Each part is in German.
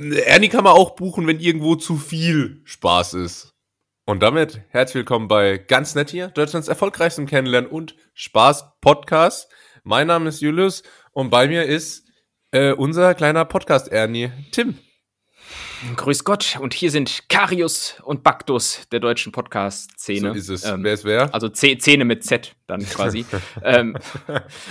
Ernie kann man auch buchen, wenn irgendwo zu viel Spaß ist. Und damit herzlich willkommen bei Ganz Nett hier, Deutschlands erfolgreichstem Kennenlernen und Spaß-Podcast. Mein Name ist Julius und bei mir ist äh, unser kleiner Podcast-Ernie, Tim. Grüß Gott, und hier sind Karius und Baktus der deutschen Podcast-Szene. So ist es. Ähm, wer ist wer? Also Szene mit Z dann quasi. ähm,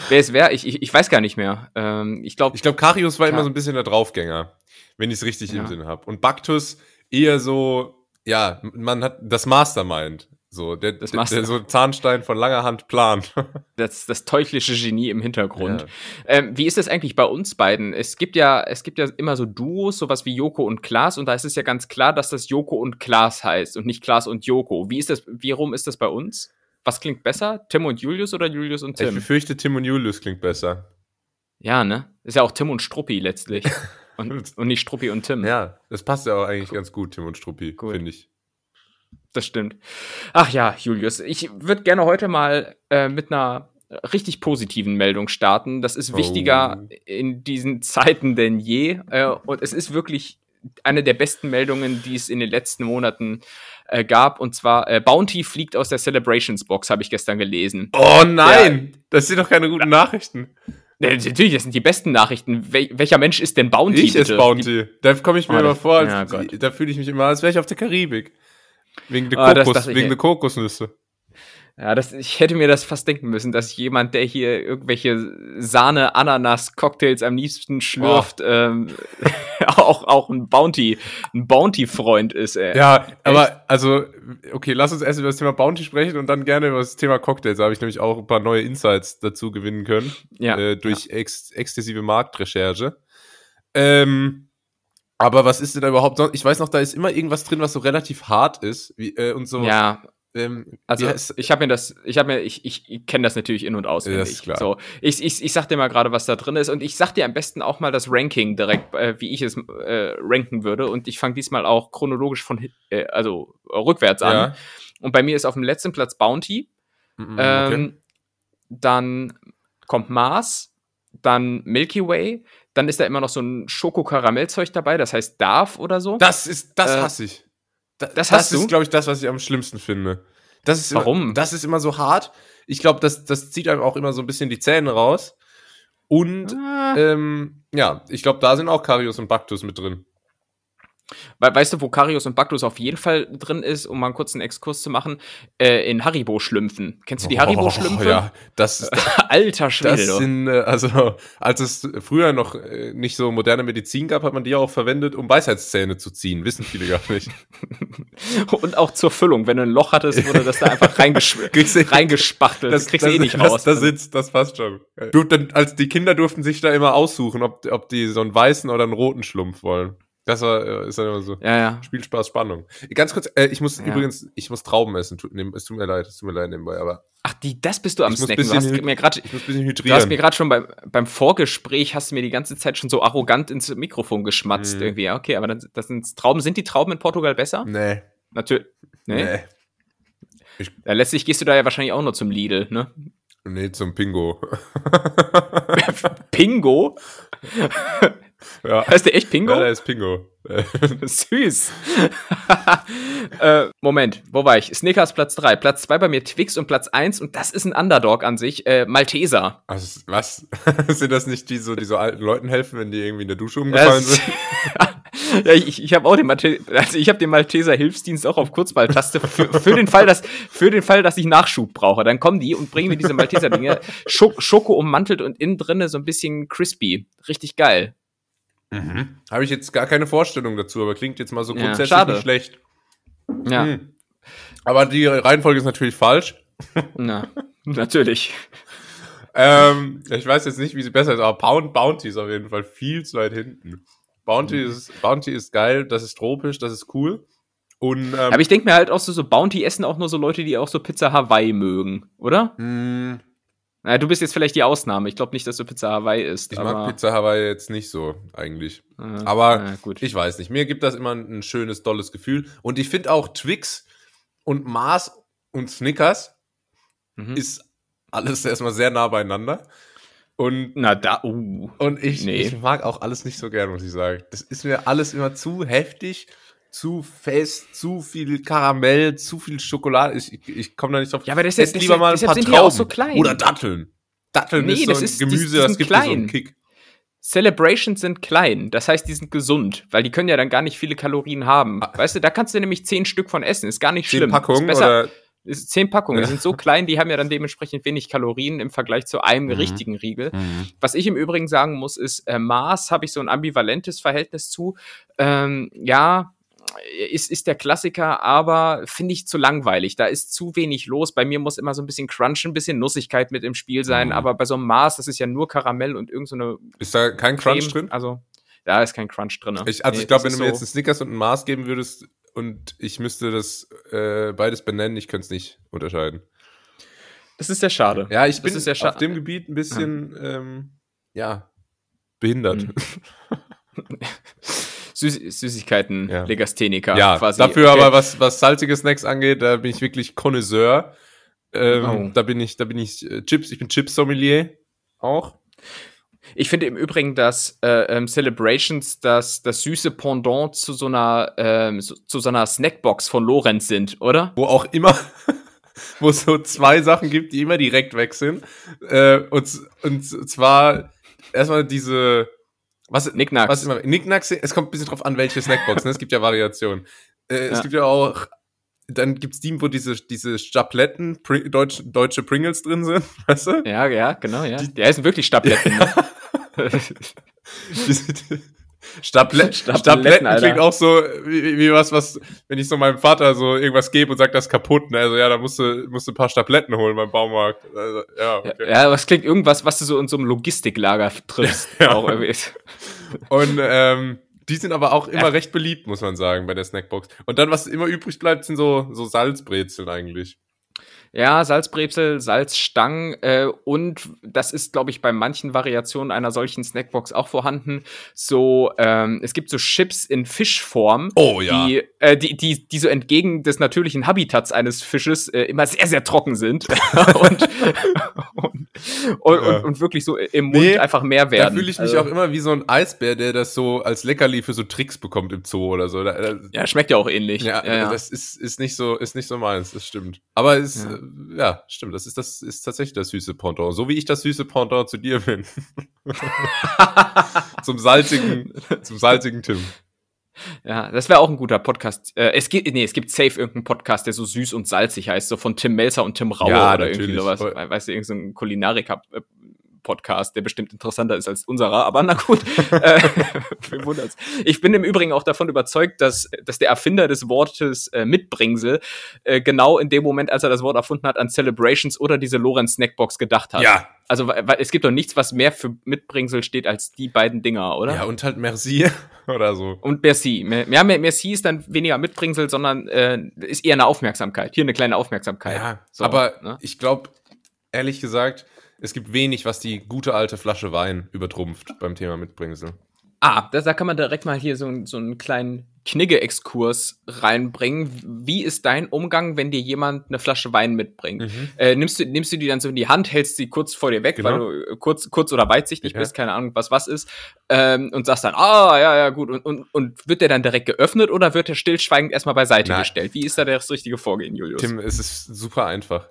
wer ist wer? Ich, ich, ich, weiß gar nicht mehr. Ähm, ich glaube, ich glaub, Karius war Kar immer so ein bisschen der Draufgänger, wenn ich es richtig ja. im Sinn habe. Und Baktus eher so, ja, man hat das Mastermind. So, der, das der, der so Zahnstein von langer Hand plant. Das, das teuflische Genie im Hintergrund. Ja. Ähm, wie ist das eigentlich bei uns beiden? Es gibt ja, es gibt ja immer so Duos, sowas wie Joko und Klaas, und da ist es ja ganz klar, dass das Joko und Klaas heißt und nicht Klaas und Joko. Wie ist das, wie rum ist das bei uns? Was klingt besser? Tim und Julius oder Julius und Tim? Ich befürchte, Tim und Julius klingt besser. Ja, ne? Ist ja auch Tim und Struppi letztlich. und, und nicht Struppi und Tim. Ja, das passt ja auch eigentlich ganz gut, Tim und Struppi, finde ich das stimmt. Ach ja, Julius, ich würde gerne heute mal äh, mit einer richtig positiven Meldung starten. Das ist wichtiger oh. in diesen Zeiten denn je. Äh, und es ist wirklich eine der besten Meldungen, die es in den letzten Monaten äh, gab. Und zwar äh, Bounty fliegt aus der Celebrations Box, habe ich gestern gelesen. Oh nein, ja, das sind doch keine guten Nachrichten. Natürlich, das sind die besten Nachrichten. Wel welcher Mensch ist denn Bounty? Ich bitte? ist Bounty. Da komme ich mir oh, immer vor, ja, da fühle ich mich immer, als wäre ich auf der Karibik. Wegen der, Kokos, das, wegen der Kokosnüsse. Ja, das, ich hätte mir das fast denken müssen, dass jemand, der hier irgendwelche Sahne-Ananas-Cocktails am liebsten schlürft, oh. ähm, auch, auch ein Bounty, ein Bounty-Freund ist, ey. Ja, Echt? aber, also, okay, lass uns erst über das Thema Bounty sprechen und dann gerne über das Thema Cocktails. Da habe ich nämlich auch ein paar neue Insights dazu gewinnen können. Ja. Äh, durch ja. Ex exzessive Marktrecherche. Ähm, aber was ist denn da überhaupt sonst? Ich weiß noch, da ist immer irgendwas drin, was so relativ hart ist wie, äh, und so. Ja. Ähm, also ich habe mir das, ich habe mir, ich, ich, ich kenne das natürlich in und auswendig. Das ist klar. So, ich, ich, ich sag dir mal gerade, was da drin ist und ich sag dir am besten auch mal das Ranking direkt, äh, wie ich es äh, ranken würde. Und ich fange diesmal auch chronologisch von, äh, also rückwärts an. Ja. Und bei mir ist auf dem letzten Platz Bounty. Mhm, ähm, okay. Dann kommt Mars, dann Milky Way, dann ist da immer noch so ein Schoko-Karamellzeug dabei, das heißt Darf oder so. Das ist, das äh, hasse ich. Da, das, das ist, glaube ich, das, was ich am schlimmsten finde. Das ist Warum? Immer, das ist immer so hart. Ich glaube, das, das zieht einem auch immer so ein bisschen die Zähne raus. Und ah. ähm, ja, ich glaube, da sind auch Karius und Baktus mit drin. Weißt du, wo Karius und Baktus auf jeden Fall drin ist, um mal einen kurzen Exkurs zu machen? Äh, in Haribo-Schlümpfen. Kennst du die Haribo-Schlümpfe? Oh, ja, das ist. Alter Schwede. Das sind, äh, also, als es früher noch äh, nicht so moderne Medizin gab, hat man die auch verwendet, um Weisheitszähne zu ziehen. Wissen viele gar nicht. und auch zur Füllung. Wenn du ein Loch hattest, wurde das da einfach reingesch reingespachtelt. Das, kriegst du eh nicht raus. Das, das sitzt, das passt schon. Du, dann, als die Kinder durften sich da immer aussuchen, ob, ob die so einen weißen oder einen roten Schlumpf wollen. Das war, äh, ist dann immer so. Ja, ja. Spielspaß, Spannung. Ganz kurz, äh, ich muss ja. übrigens, ich muss Trauben essen. Tut, es tut mir leid, es tut mir leid nebenbei, aber. Ach, die, das bist du am Snacken. Du hast mir grad, ich muss ein bisschen hydrieren. Du hast mir gerade schon beim, beim Vorgespräch, hast du mir die ganze Zeit schon so arrogant ins Mikrofon geschmatzt hm. irgendwie. Ja, okay, aber das, das sind Trauben. Sind die Trauben in Portugal besser? Nee. Natürlich. Nee. nee. Ich, ja, letztlich gehst du da ja wahrscheinlich auch nur zum Lidl, ne? Nee, zum Pingo. Pingo? Ja. Heißt der echt Pingo? Ja, der ist Pingo. Süß. äh, Moment, wo war ich? Snickers Platz 3. Platz 2 bei mir Twix und Platz 1, und das ist ein Underdog an sich, äh, Malteser. Also, was? sind das nicht die, so, die so alten Leuten helfen, wenn die irgendwie in der Dusche umgefallen das, sind? ja, ich, ich habe auch den Malteser, also ich habe den Malteser Hilfsdienst auch auf Kurzballtaste für, für, den Fall, dass für den Fall, dass ich Nachschub brauche. Dann kommen die und bringen mir diese Malteser Dinge Schoko, Schoko ummantelt und innen drinne so ein bisschen crispy. Richtig geil. Mhm. Habe ich jetzt gar keine Vorstellung dazu, aber klingt jetzt mal so grundsätzlich ja, nicht schlecht. Ja. Mhm. Aber die Reihenfolge ist natürlich falsch. Na, natürlich. ähm, ich weiß jetzt nicht, wie sie besser ist, aber Pound Bounty ist auf jeden Fall viel zu weit hinten. Bounty, mhm. ist, Bounty ist geil, das ist tropisch, das ist cool. Und, ähm, aber ich denke mir halt auch so, so Bounty essen auch nur so Leute, die auch so Pizza Hawaii mögen, oder? Mhm. Naja, du bist jetzt vielleicht die Ausnahme. Ich glaube nicht, dass du Pizza Hawaii isst. Ich mag Pizza Hawaii jetzt nicht so, eigentlich. Äh, aber äh, ich weiß nicht. Mir gibt das immer ein schönes, tolles Gefühl. Und ich finde auch Twix und Mars und Snickers mhm. ist alles erstmal sehr nah beieinander. Und, Na da, uh. Und ich, nee. ich mag auch alles nicht so gern, muss ich sagen. Das ist mir alles immer zu heftig, zu fest, zu viel Karamell, zu viel Schokolade. Ich, ich, ich komme da nicht drauf. Ja, aber das ist lieber mal ein paar sind Trauben. so klein. Oder Datteln. Datteln nee, ist so ein ist, Gemüse, das gibt klein. so einen Kick. Celebrations sind klein, das heißt, die sind gesund, weil die können ja dann gar nicht viele Kalorien haben. Ah. Weißt du, da kannst du nämlich zehn Stück von essen, ist gar nicht schlimm. Zehn Packungen ist besser, oder? Ist zehn Packungen, die sind so klein, die haben ja dann dementsprechend wenig Kalorien im Vergleich zu einem mhm. richtigen Riegel. Mhm. Was ich im Übrigen sagen muss, ist, äh, Maß habe ich so ein ambivalentes Verhältnis zu. Ähm, ja, ist, ist der Klassiker, aber finde ich zu langweilig. Da ist zu wenig los. Bei mir muss immer so ein bisschen Crunch, ein bisschen Nussigkeit mit im Spiel sein, mhm. aber bei so einem Maß, das ist ja nur Karamell und irgendeine. So ist da kein Crunch Creme, drin? Also, da ist kein Crunch drin. Ich, also, nee, ich glaube, wenn du mir so jetzt einen Snickers und ein Maß geben würdest und ich müsste das äh, beides benennen, ich könnte es nicht unterscheiden. Das ist sehr schade. Ja, ich das bin auf dem Gebiet ein bisschen, ja, ähm, ja behindert. Mhm. Süß Süßigkeiten, ja. Legastheniker ja, quasi. Dafür okay. aber, was, was salzige Snacks angeht, da bin ich wirklich Connoisseur. Ähm, oh. Da bin ich, da bin ich äh, Chips, ich bin Chips-Sommelier auch. Ich finde im Übrigen, dass äh, ähm, Celebrations das, das süße Pendant zu so einer ähm, so, zu so einer Snackbox von Lorenz sind, oder? Wo auch immer, wo es so zwei Sachen gibt, die immer direkt weg sind. Äh, und, und zwar erstmal diese was, Nicknacks. Was immer, Nicknacks, es kommt ein bisschen drauf an, welche Snackbox, ne? Es gibt ja Variationen. Äh, ja. Es gibt ja auch, dann gibt's die, wo diese, diese Stabletten, Pring, Deutsch, deutsche Pringles drin sind, weißt du? Ja, ja, genau, ja. Die, die heißen wirklich Stabletten. Ja. Ne? Stablet Stabletten, Stabletten klingt auch so wie, wie, was, was, wenn ich so meinem Vater so irgendwas gebe und sagt, das ist kaputt, ne? Also ja, da musst du, musst du ein paar Stabletten holen beim Baumarkt. Also, ja, okay. ja, ja, was klingt irgendwas, was du so in so einem Logistiklager triffst. ja. auch irgendwie. Und ähm, die sind aber auch immer ja. recht beliebt, muss man sagen, bei der Snackbox. Und dann, was immer übrig bleibt, sind so, so Salzbrezeln eigentlich. Ja, Salzbrezel, Salzstangen äh, und das ist, glaube ich, bei manchen Variationen einer solchen Snackbox auch vorhanden. So, ähm, es gibt so Chips in Fischform, oh, ja. die, äh, die, die, die so entgegen des natürlichen Habitats eines Fisches äh, immer sehr, sehr trocken sind und, und, und, ja. und, und, wirklich so im Mund nee, einfach mehr werden. Da fühle ich mich also, auch immer wie so ein Eisbär, der das so als Leckerli für so Tricks bekommt im Zoo oder so. Da, da, ja, schmeckt ja auch ähnlich. Ja, ja, das ist, ist, nicht so, ist nicht so meins, das stimmt. Aber es ja stimmt. Das ist, das ist tatsächlich das süße Pendant. So wie ich das süße Pendant zu dir bin. zum salzigen, zum salzigen Tim. Ja, das wäre auch ein guter Podcast. Äh, es gibt, nee, es gibt safe irgendeinen Podcast, der so süß und salzig heißt, so von Tim Melzer und Tim Rauer ja, oder natürlich. irgendwie sowas. Weißt du, irgendein Kulinariker Podcast, der bestimmt interessanter ist als unserer, aber na gut. äh, ich bin im Übrigen auch davon überzeugt, dass, dass der Erfinder des Wortes äh, Mitbringsel äh, genau in dem Moment, als er das Wort erfunden hat, an Celebrations oder diese Lorenz Snackbox gedacht hat. Ja. Also weil, es gibt doch nichts, was mehr für Mitbringsel steht als die beiden Dinger, oder? Ja, und halt Merci oder so. Und Merci. Ja, Merci ist dann weniger Mitbringsel, sondern äh, ist eher eine Aufmerksamkeit. Hier eine kleine Aufmerksamkeit. Ja, so, aber ne? ich glaube, ehrlich gesagt, es gibt wenig, was die gute alte Flasche Wein übertrumpft beim Thema Mitbringsel. Ah, da, da kann man direkt mal hier so, so einen kleinen Knigge-Exkurs reinbringen. Wie ist dein Umgang, wenn dir jemand eine Flasche Wein mitbringt? Mhm. Äh, nimmst, du, nimmst du die dann so in die Hand, hältst sie kurz vor dir weg, genau. weil du äh, kurz, kurz oder weitsichtig ja. bist, keine Ahnung, was was ist, ähm, und sagst dann, ah, ja, ja, gut. Und, und, und wird der dann direkt geöffnet oder wird der stillschweigend erstmal beiseite Nein. gestellt? Wie ist da das richtige Vorgehen, Julius? Tim, es ist super einfach.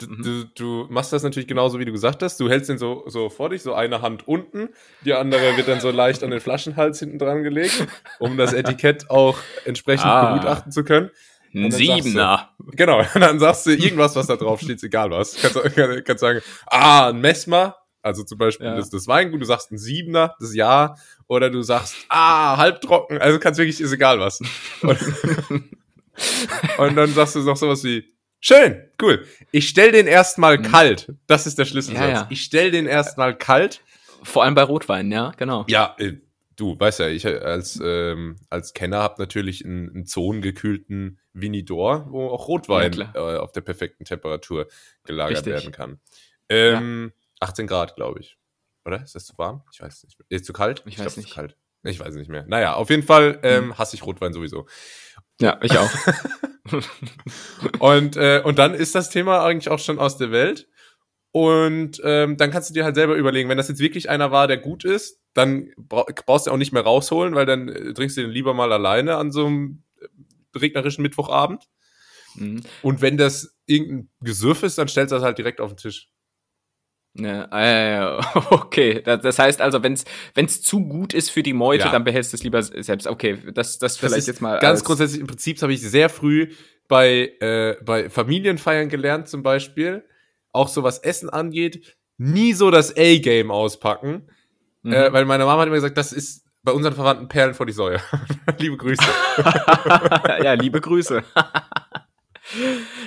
Du, mhm. du, du, machst das natürlich genauso, wie du gesagt hast. Du hältst den so, so vor dich, so eine Hand unten, die andere wird dann so leicht an den Flaschenhals hinten dran gelegt, um das Etikett auch entsprechend ah, begutachten zu können. Ein Siebener. Du, genau, und dann sagst du irgendwas, was da drauf steht, egal was. Kannst, kann, kannst sagen, ah, ein Messmer, also zum Beispiel ja. das, das Weingut, du sagst ein Siebener, das Ja, oder du sagst, ah, halbtrocken, also kannst wirklich, ist egal was. Und, und dann sagst du noch sowas wie, Schön, cool. Ich stell den erstmal mhm. kalt. Das ist der Schlüsselsatz. Ja, ja. Ich stell den erstmal kalt. Vor allem bei Rotwein, ja, genau. Ja, äh, du weißt ja, ich als, ähm, als Kenner habe natürlich einen, einen zonengekühlten Vinidor, wo auch Rotwein ja, äh, auf der perfekten Temperatur gelagert Richtig. werden kann. Ähm, 18 Grad, glaube ich. Oder? Ist das zu warm? Ich weiß nicht. Ist zu kalt? Ich, ich weiß glaub, nicht. kalt. Ich weiß nicht mehr. Naja, auf jeden Fall ähm, hm. hasse ich Rotwein sowieso. Ja, ich auch. und, äh, und dann ist das Thema eigentlich auch schon aus der Welt. Und ähm, dann kannst du dir halt selber überlegen, wenn das jetzt wirklich einer war, der gut ist, dann brauchst du auch nicht mehr rausholen, weil dann äh, trinkst du den lieber mal alleine an so einem äh, regnerischen Mittwochabend. Mhm. Und wenn das irgendein Gesüff ist, dann stellst du das halt direkt auf den Tisch. Ja, äh, okay. Das heißt also, wenn es zu gut ist für die Meute, ja. dann behältst du es lieber selbst. Okay, das, das, das vielleicht jetzt mal. Ganz grundsätzlich, im Prinzip habe ich sehr früh bei, äh, bei Familienfeiern gelernt, zum Beispiel, auch so was Essen angeht, nie so das A-Game auspacken. Mhm. Äh, weil meine Mama hat immer gesagt, das ist bei unseren Verwandten Perlen vor die Säue. liebe Grüße. ja, liebe Grüße.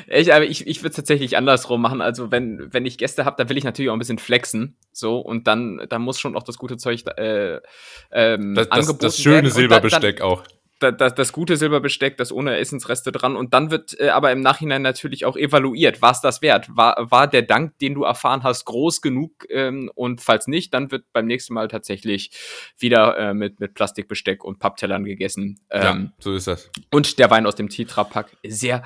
Ich, aber ich, ich würde es tatsächlich andersrum machen. Also wenn, wenn ich Gäste habe, dann will ich natürlich auch ein bisschen flexen. So, und dann, dann muss schon auch das gute Zeug äh, ähm, das, das, das schöne. Silberbesteck dann, auch. Das, das, gute Silberbesteck, das ohne Essensreste dran. Und dann wird äh, aber im Nachhinein natürlich auch evaluiert. War es das wert? War, war der Dank, den du erfahren hast, groß genug? Ähm, und falls nicht, dann wird beim nächsten Mal tatsächlich wieder äh, mit, mit Plastikbesteck und Papptellern gegessen. Ähm, ja, so ist das. Und der Wein aus dem Tetrapack sehr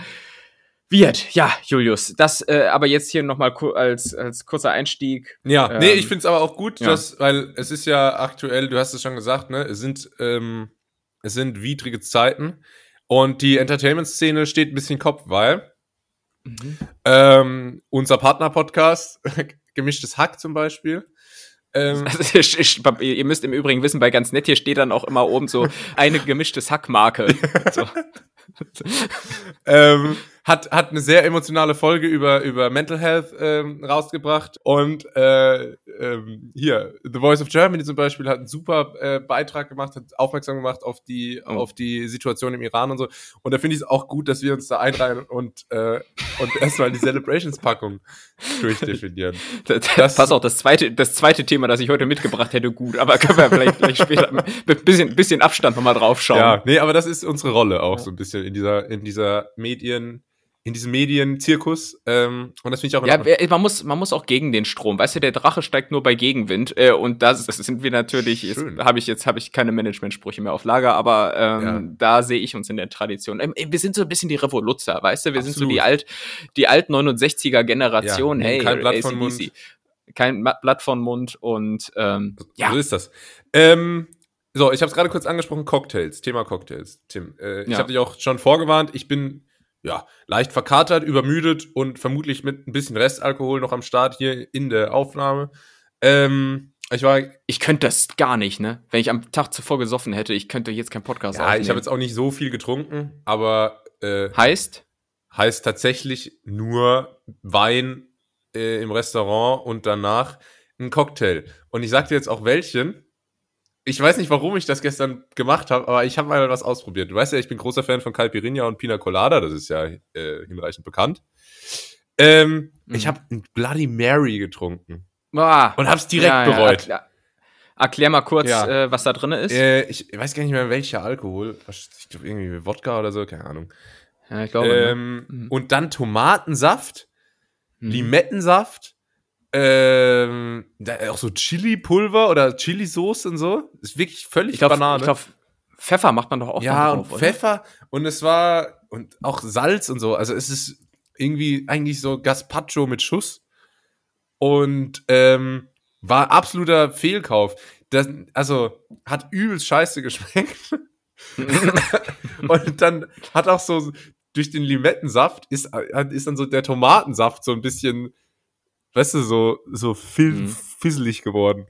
wird, ja, Julius. Das äh, aber jetzt hier nochmal als, als kurzer Einstieg. Ja, ähm, nee, ich finde es aber auch gut, ja. dass, weil es ist ja aktuell, du hast es schon gesagt, ne, es sind, ähm, es sind widrige Zeiten und die Entertainment-Szene steht ein bisschen Kopf, weil mhm. ähm, unser Partner-Podcast, Gemischtes Hack zum Beispiel, ähm, also, ihr müsst im Übrigen wissen, bei ganz nett hier steht dann auch immer oben so eine gemischtes Hackmarke. so. ähm, hat, hat eine sehr emotionale Folge über, über Mental Health ähm, rausgebracht. Und äh, ähm, hier, The Voice of Germany zum Beispiel hat einen super äh, Beitrag gemacht, hat aufmerksam gemacht auf die, oh. auf die Situation im Iran und so. Und da finde ich es auch gut, dass wir uns da einreihen und, äh, und erstmal die Celebrations-Packung durchdefinieren. Das, Pass auf, das zweite, das zweite Thema, das ich heute mitgebracht hätte, gut, aber können wir vielleicht, vielleicht später mit bisschen, bisschen Abstand nochmal drauf schauen. Ja, nee, aber das ist unsere Rolle auch ja. so ein bisschen in dieser, in dieser Medien- in diesem Medienzirkus. Ähm, und das finde ich auch Ja, man muss, man muss auch gegen den Strom. Weißt du, der Drache steigt nur bei Gegenwind. Äh, und das, das sind wir natürlich, habe ich jetzt habe ich keine Managementsprüche mehr auf Lager, aber ähm, ja. da sehe ich uns in der Tradition. Ähm, wir sind so ein bisschen die Revoluzzer, weißt du? Wir Absolut. sind so die alt, die alt 69er Generation. Ja, hey, kein Blatt von Mund. Kein Blatt von Mund und ähm, ja. So ist das. Ähm, so, ich habe es gerade kurz angesprochen, Cocktails, Thema Cocktails, Tim. Äh, ich ja. habe dich auch schon vorgewarnt, ich bin ja, leicht verkatert, übermüdet und vermutlich mit ein bisschen Restalkohol noch am Start hier in der Aufnahme. Ähm, ich war. Ich könnte das gar nicht, ne? Wenn ich am Tag zuvor gesoffen hätte, ich könnte jetzt keinen Podcast ja, aufnehmen. Ja, ich habe jetzt auch nicht so viel getrunken, aber. Äh, heißt? Heißt tatsächlich nur Wein äh, im Restaurant und danach ein Cocktail. Und ich sag dir jetzt auch welchen, ich weiß nicht, warum ich das gestern gemacht habe, aber ich habe mal was ausprobiert. Du weißt ja, ich bin großer Fan von Caipirinha und Pina Colada, das ist ja äh, hinreichend bekannt. Ähm, mhm. Ich habe ein Bloody Mary getrunken. Ah, und hab's direkt ja, bereut. Ja, erklär mal kurz, ja. äh, was da drin ist. Äh, ich weiß gar nicht mehr, welcher Alkohol. Ich glaube, irgendwie Wodka oder so, keine Ahnung. Ja, ich glaube. Ähm, ne? mhm. Und dann Tomatensaft, mhm. Limettensaft, ähm, auch so Chili-Pulver oder Chili-Soße und so. Ist wirklich völlig ich glaub, Banane. Ich glaube, Pfeffer macht man doch auch Ja, drauf, und oder? Pfeffer und es war und auch Salz und so. Also es ist irgendwie eigentlich so Gaspacho mit Schuss und ähm, war absoluter Fehlkauf. Das, also hat übelst scheiße geschmeckt. und dann hat auch so durch den Limettensaft ist, ist dann so der Tomatensaft so ein bisschen weißt du, so, so fil mhm. fisselig geworden.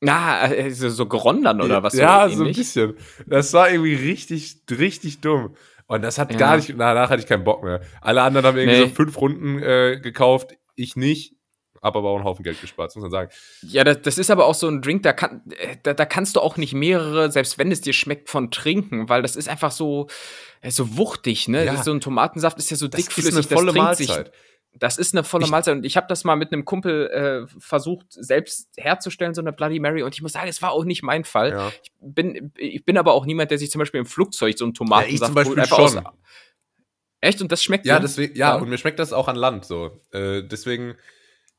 Na, also so gerondern oder was? Ja, so, ein bisschen. Das war irgendwie richtig, richtig dumm. Und das hat ja. gar nicht, danach hatte ich keinen Bock mehr. Alle anderen haben irgendwie nee. so fünf Runden äh, gekauft, ich nicht. Habe aber auch einen Haufen Geld gespart, muss man sagen. Ja, das, das ist aber auch so ein Drink, da, kann, äh, da, da kannst du auch nicht mehrere, selbst wenn es dir schmeckt, von trinken, weil das ist einfach so, so wuchtig, ne? Ja. So ein Tomatensaft ist ja so dickflüssig, das, ist eine volle das Mahlzeit. sich das ist eine volle ich, Mahlzeit und ich habe das mal mit einem Kumpel äh, versucht selbst herzustellen, so eine Bloody Mary und ich muss sagen, es war auch nicht mein Fall. Ja. Ich, bin, ich bin aber auch niemand, der sich zum Beispiel im Flugzeug so einen Tomatensaft ja, ich zum Beispiel schon. Aus. Echt? Und das schmeckt ja, deswegen, ja, ja, und mir schmeckt das auch an Land so. Äh, deswegen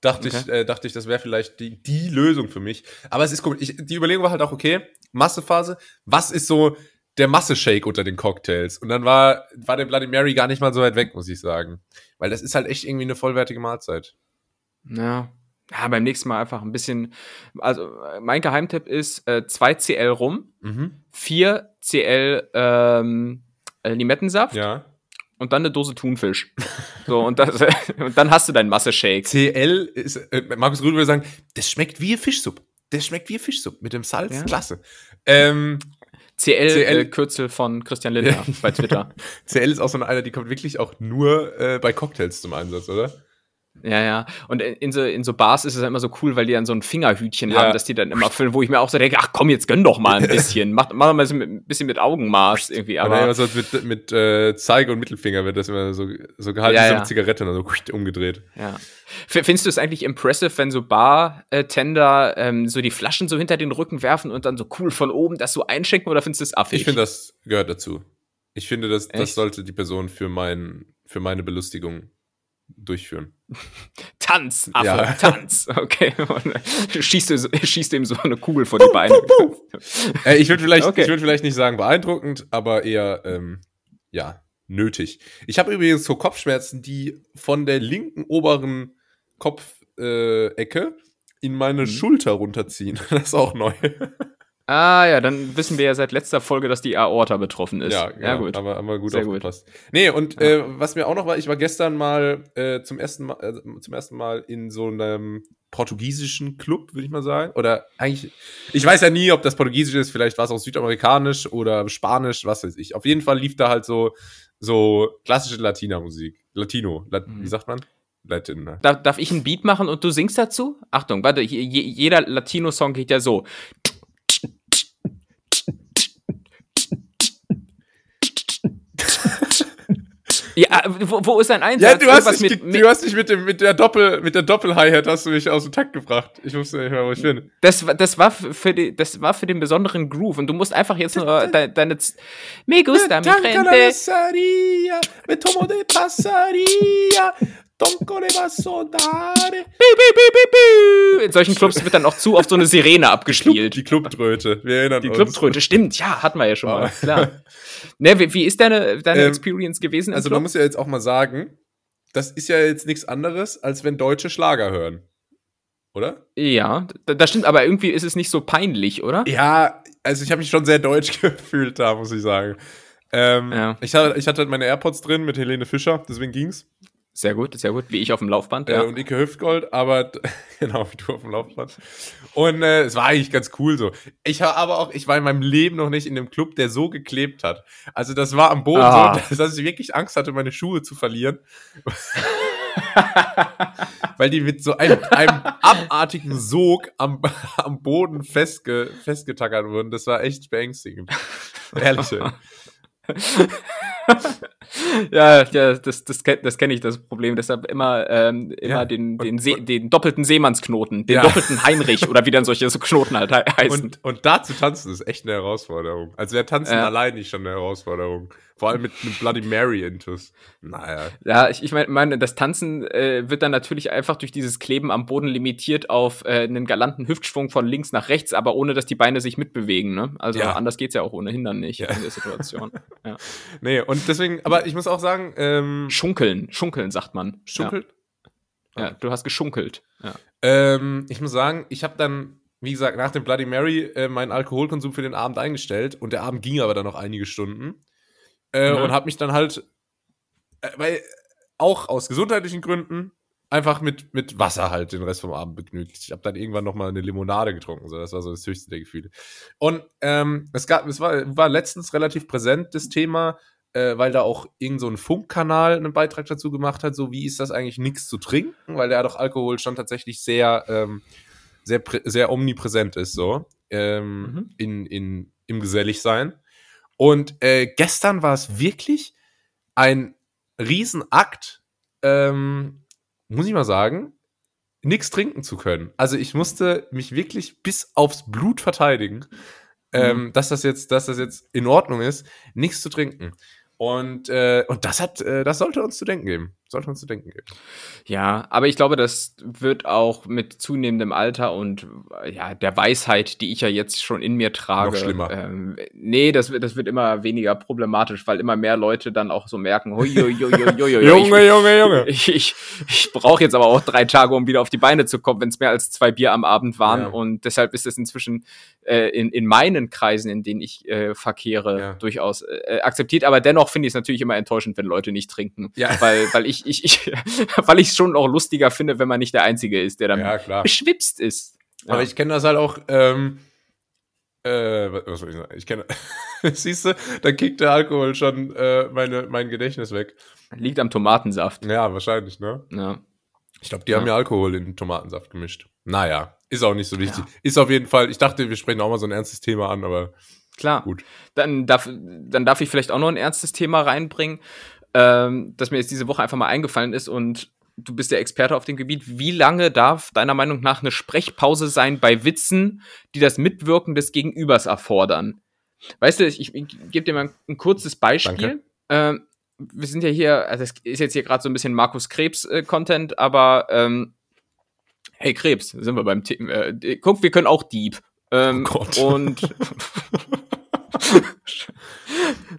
dachte okay. ich, äh, dachte ich, das wäre vielleicht die, die Lösung für mich. Aber es ist komisch. Ich, die Überlegung war halt auch okay. Massephase. Was ist so der Masse-Shake unter den Cocktails. Und dann war, war der Bloody Mary gar nicht mal so weit weg, muss ich sagen. Weil das ist halt echt irgendwie eine vollwertige Mahlzeit. Ja. Ja, beim nächsten Mal einfach ein bisschen. Also, mein Geheimtipp ist äh, 2 CL rum, mhm. 4 CL ähm, äh, Limettensaft. Ja. Und dann eine Dose Thunfisch. so, und, das, und dann hast du deinen Masse-Shake. CL ist, äh, Markus Rühl würde sagen, das schmeckt wie Fischsuppe. Das schmeckt wie Fischsuppe mit dem Salz. Ja. Klasse. Ähm, CL, CL äh, Kürzel von Christian Lindner bei Twitter. CL ist auch so einer, die kommt wirklich auch nur äh, bei Cocktails zum Einsatz, oder? Ja, ja. Und in so, in so Bars ist es immer so cool, weil die dann so ein Fingerhütchen ja. haben, dass die dann immer füllen, wo ich mir auch so denke, ach komm, jetzt gönn doch mal ein bisschen. mach, mach mal ein bisschen mit Augenmaß irgendwie. Aber, aber so mit, mit äh, Zeige und Mittelfinger wird das immer so, so gehalten, ja, so eine Zigarette, also umgedreht. Ja. Findest du es eigentlich impressive, wenn so Bartender ähm, so die Flaschen so hinter den Rücken werfen und dann so cool von oben das so einschenken oder findest du es affig? Ich finde, das gehört dazu. Ich finde, das, das sollte die Person für, mein, für meine Belustigung durchführen. Tanz, Affe, ja. Tanz. Okay. schießt, schießt ihm so eine Kugel vor die Beine. äh, ich würde vielleicht, okay. würd vielleicht nicht sagen beeindruckend, aber eher, ähm, ja, nötig. Ich habe übrigens so Kopfschmerzen, die von der linken oberen Kopfecke äh, in meine mhm. Schulter runterziehen. Das ist auch neu. Ah ja, dann wissen wir ja seit letzter Folge, dass die Aorta betroffen ist. Ja, ja, ja gut. Aber, aber gut Sehr aufgepasst. Gut. Nee, und ja. äh, was mir auch noch war, ich war gestern mal äh, zum, ersten mal, äh, zum ersten Mal in so einem portugiesischen Club, würde ich mal sagen. Oder eigentlich, ich weiß ja nie, ob das Portugiesisch ist, vielleicht war es auch südamerikanisch oder Spanisch, was weiß ich. Auf jeden Fall lief da halt so, so klassische Latina-Musik. Latino, Lat mhm. wie sagt man? Latin. Ne? Darf, darf ich ein Beat machen und du singst dazu? Achtung, warte, jeder Latino-Song geht ja so. Ja, wo, wo ist dein Einsatz? Ja, du hast, dich, mit, mit, du hast dich mit, dem, mit der Doppel, mit der Doppel-Hi-Hat hast du mich aus dem Takt gebracht. Ich wusste nicht mehr, wo ich bin. Das, das, war für die, das war für den besonderen Groove und du musst einfach jetzt nur deine, deine Me gusta mi frente. Me tomo de pasaria. In solchen Clubs wird dann auch zu oft so eine Sirene abgespielt. Die Clubtröte, wir erinnern Die uns. Clubtröte, stimmt, ja, hatten wir ja schon mal, oh. klar. Ne, wie, wie ist deine, deine ähm, Experience gewesen? Also man muss ja jetzt auch mal sagen, das ist ja jetzt nichts anderes, als wenn Deutsche Schlager hören. Oder? Ja, das stimmt, aber irgendwie ist es nicht so peinlich, oder? Ja, also ich habe mich schon sehr deutsch gefühlt da, muss ich sagen. Ähm, ja. ich, hatte, ich hatte halt meine AirPods drin mit Helene Fischer, deswegen ging's. Sehr gut, sehr gut. Wie ich auf dem Laufband. Äh, ja. und Ike Hüftgold, aber genau wie du auf dem Laufband. Und äh, es war eigentlich ganz cool so. Ich war aber auch, ich war in meinem Leben noch nicht in einem Club, der so geklebt hat. Also das war am Boden ah. so, dass ich wirklich Angst hatte, meine Schuhe zu verlieren. Weil die mit so einem, einem abartigen Sog am, am Boden festge, festgetackert wurden. Das war echt beängstigend. Ehrlich. ja, ja, das, das, das kenne ich, das Problem. Deshalb immer, ähm, immer ja, den, den, und, See, den doppelten Seemannsknoten, den ja. doppelten Heinrich oder wie dann solche so Knoten halt heißen. Und, und da zu tanzen ist echt eine Herausforderung. Also wäre Tanzen ja. allein nicht schon eine Herausforderung. Vor allem mit einem Bloody Mary Intus. Naja. Ja, ich, ich meine, mein, das Tanzen äh, wird dann natürlich einfach durch dieses Kleben am Boden limitiert auf äh, einen galanten Hüftschwung von links nach rechts, aber ohne, dass die Beine sich mitbewegen. Ne? Also ja. anders geht's ja auch ohnehin dann nicht in der Situation. ja. Nee, und deswegen, aber ich muss auch sagen. Ähm, schunkeln, schunkeln sagt man. Schunkelt? Ja, ja du hast geschunkelt. Ja. Ähm, ich muss sagen, ich habe dann, wie gesagt, nach dem Bloody Mary äh, meinen Alkoholkonsum für den Abend eingestellt und der Abend ging aber dann noch einige Stunden. Äh, mhm. Und habe mich dann halt, äh, weil auch aus gesundheitlichen Gründen, einfach mit, mit Wasser halt den Rest vom Abend begnügt. Ich habe dann irgendwann noch mal eine Limonade getrunken. So. Das war so das höchste der Gefühle. Und ähm, es, gab, es war, war letztens relativ präsent, das Thema, äh, weil da auch irgend so ein Funkkanal einen Beitrag dazu gemacht hat, so wie ist das eigentlich nichts zu trinken, weil der doch Alkohol schon tatsächlich sehr, ähm, sehr, sehr omnipräsent ist, so ähm, mhm. in, in, im Geselligsein. Und äh, gestern war es wirklich ein Riesenakt, ähm, muss ich mal sagen, nichts trinken zu können. Also ich musste mich wirklich bis aufs Blut verteidigen, ähm, mhm. dass das jetzt, dass das jetzt in Ordnung ist, nichts zu trinken. Und, äh, und das hat, äh, das sollte uns zu denken geben. Sollte uns zu denken geben. Ja, aber ich glaube, das wird auch mit zunehmendem Alter und ja, der Weisheit, die ich ja jetzt schon in mir trage. Noch schlimmer. Ähm, nee, das wird, das wird immer weniger problematisch, weil immer mehr Leute dann auch so merken, hui, hui, hui, hui, hui, Junge, Junge, Junge. Ich, ich, ich brauche jetzt aber auch drei Tage, um wieder auf die Beine zu kommen, wenn es mehr als zwei Bier am Abend waren. Ja. Und deshalb ist es inzwischen äh, in, in meinen Kreisen, in denen ich äh, verkehre, ja. durchaus äh, akzeptiert. Aber dennoch finde ich es natürlich immer enttäuschend, wenn Leute nicht trinken. Ja. Weil, weil ich, ich, ich, weil ich es schon auch lustiger finde, wenn man nicht der Einzige ist, der dann ja, beschwipst ist. Aber ich kenne das halt auch, ähm, äh, was soll ich sagen? Ich kenne, siehst du, da kickt der Alkohol schon äh, meine, mein Gedächtnis weg. Liegt am Tomatensaft. Ja, wahrscheinlich, ne? Ja. Ich glaube, die ja. haben ja Alkohol in den Tomatensaft gemischt. Naja, ist auch nicht so wichtig. Ja. Ist auf jeden Fall, ich dachte, wir sprechen auch mal so ein ernstes Thema an, aber klar. Gut. Dann darf, dann darf ich vielleicht auch noch ein ernstes Thema reinbringen, ähm, das mir jetzt diese Woche einfach mal eingefallen ist und du bist der Experte auf dem Gebiet. Wie lange darf deiner Meinung nach eine Sprechpause sein bei Witzen, die das Mitwirken des Gegenübers erfordern? Weißt du, ich, ich, gebe dir mal ein, ein kurzes Beispiel. Ähm, wir sind ja hier, also es ist jetzt hier gerade so ein bisschen Markus Krebs-Content, äh, aber ähm, hey Krebs, sind wir beim Thema. Äh, guck, wir können auch Dieb. Ähm, oh Gott. Und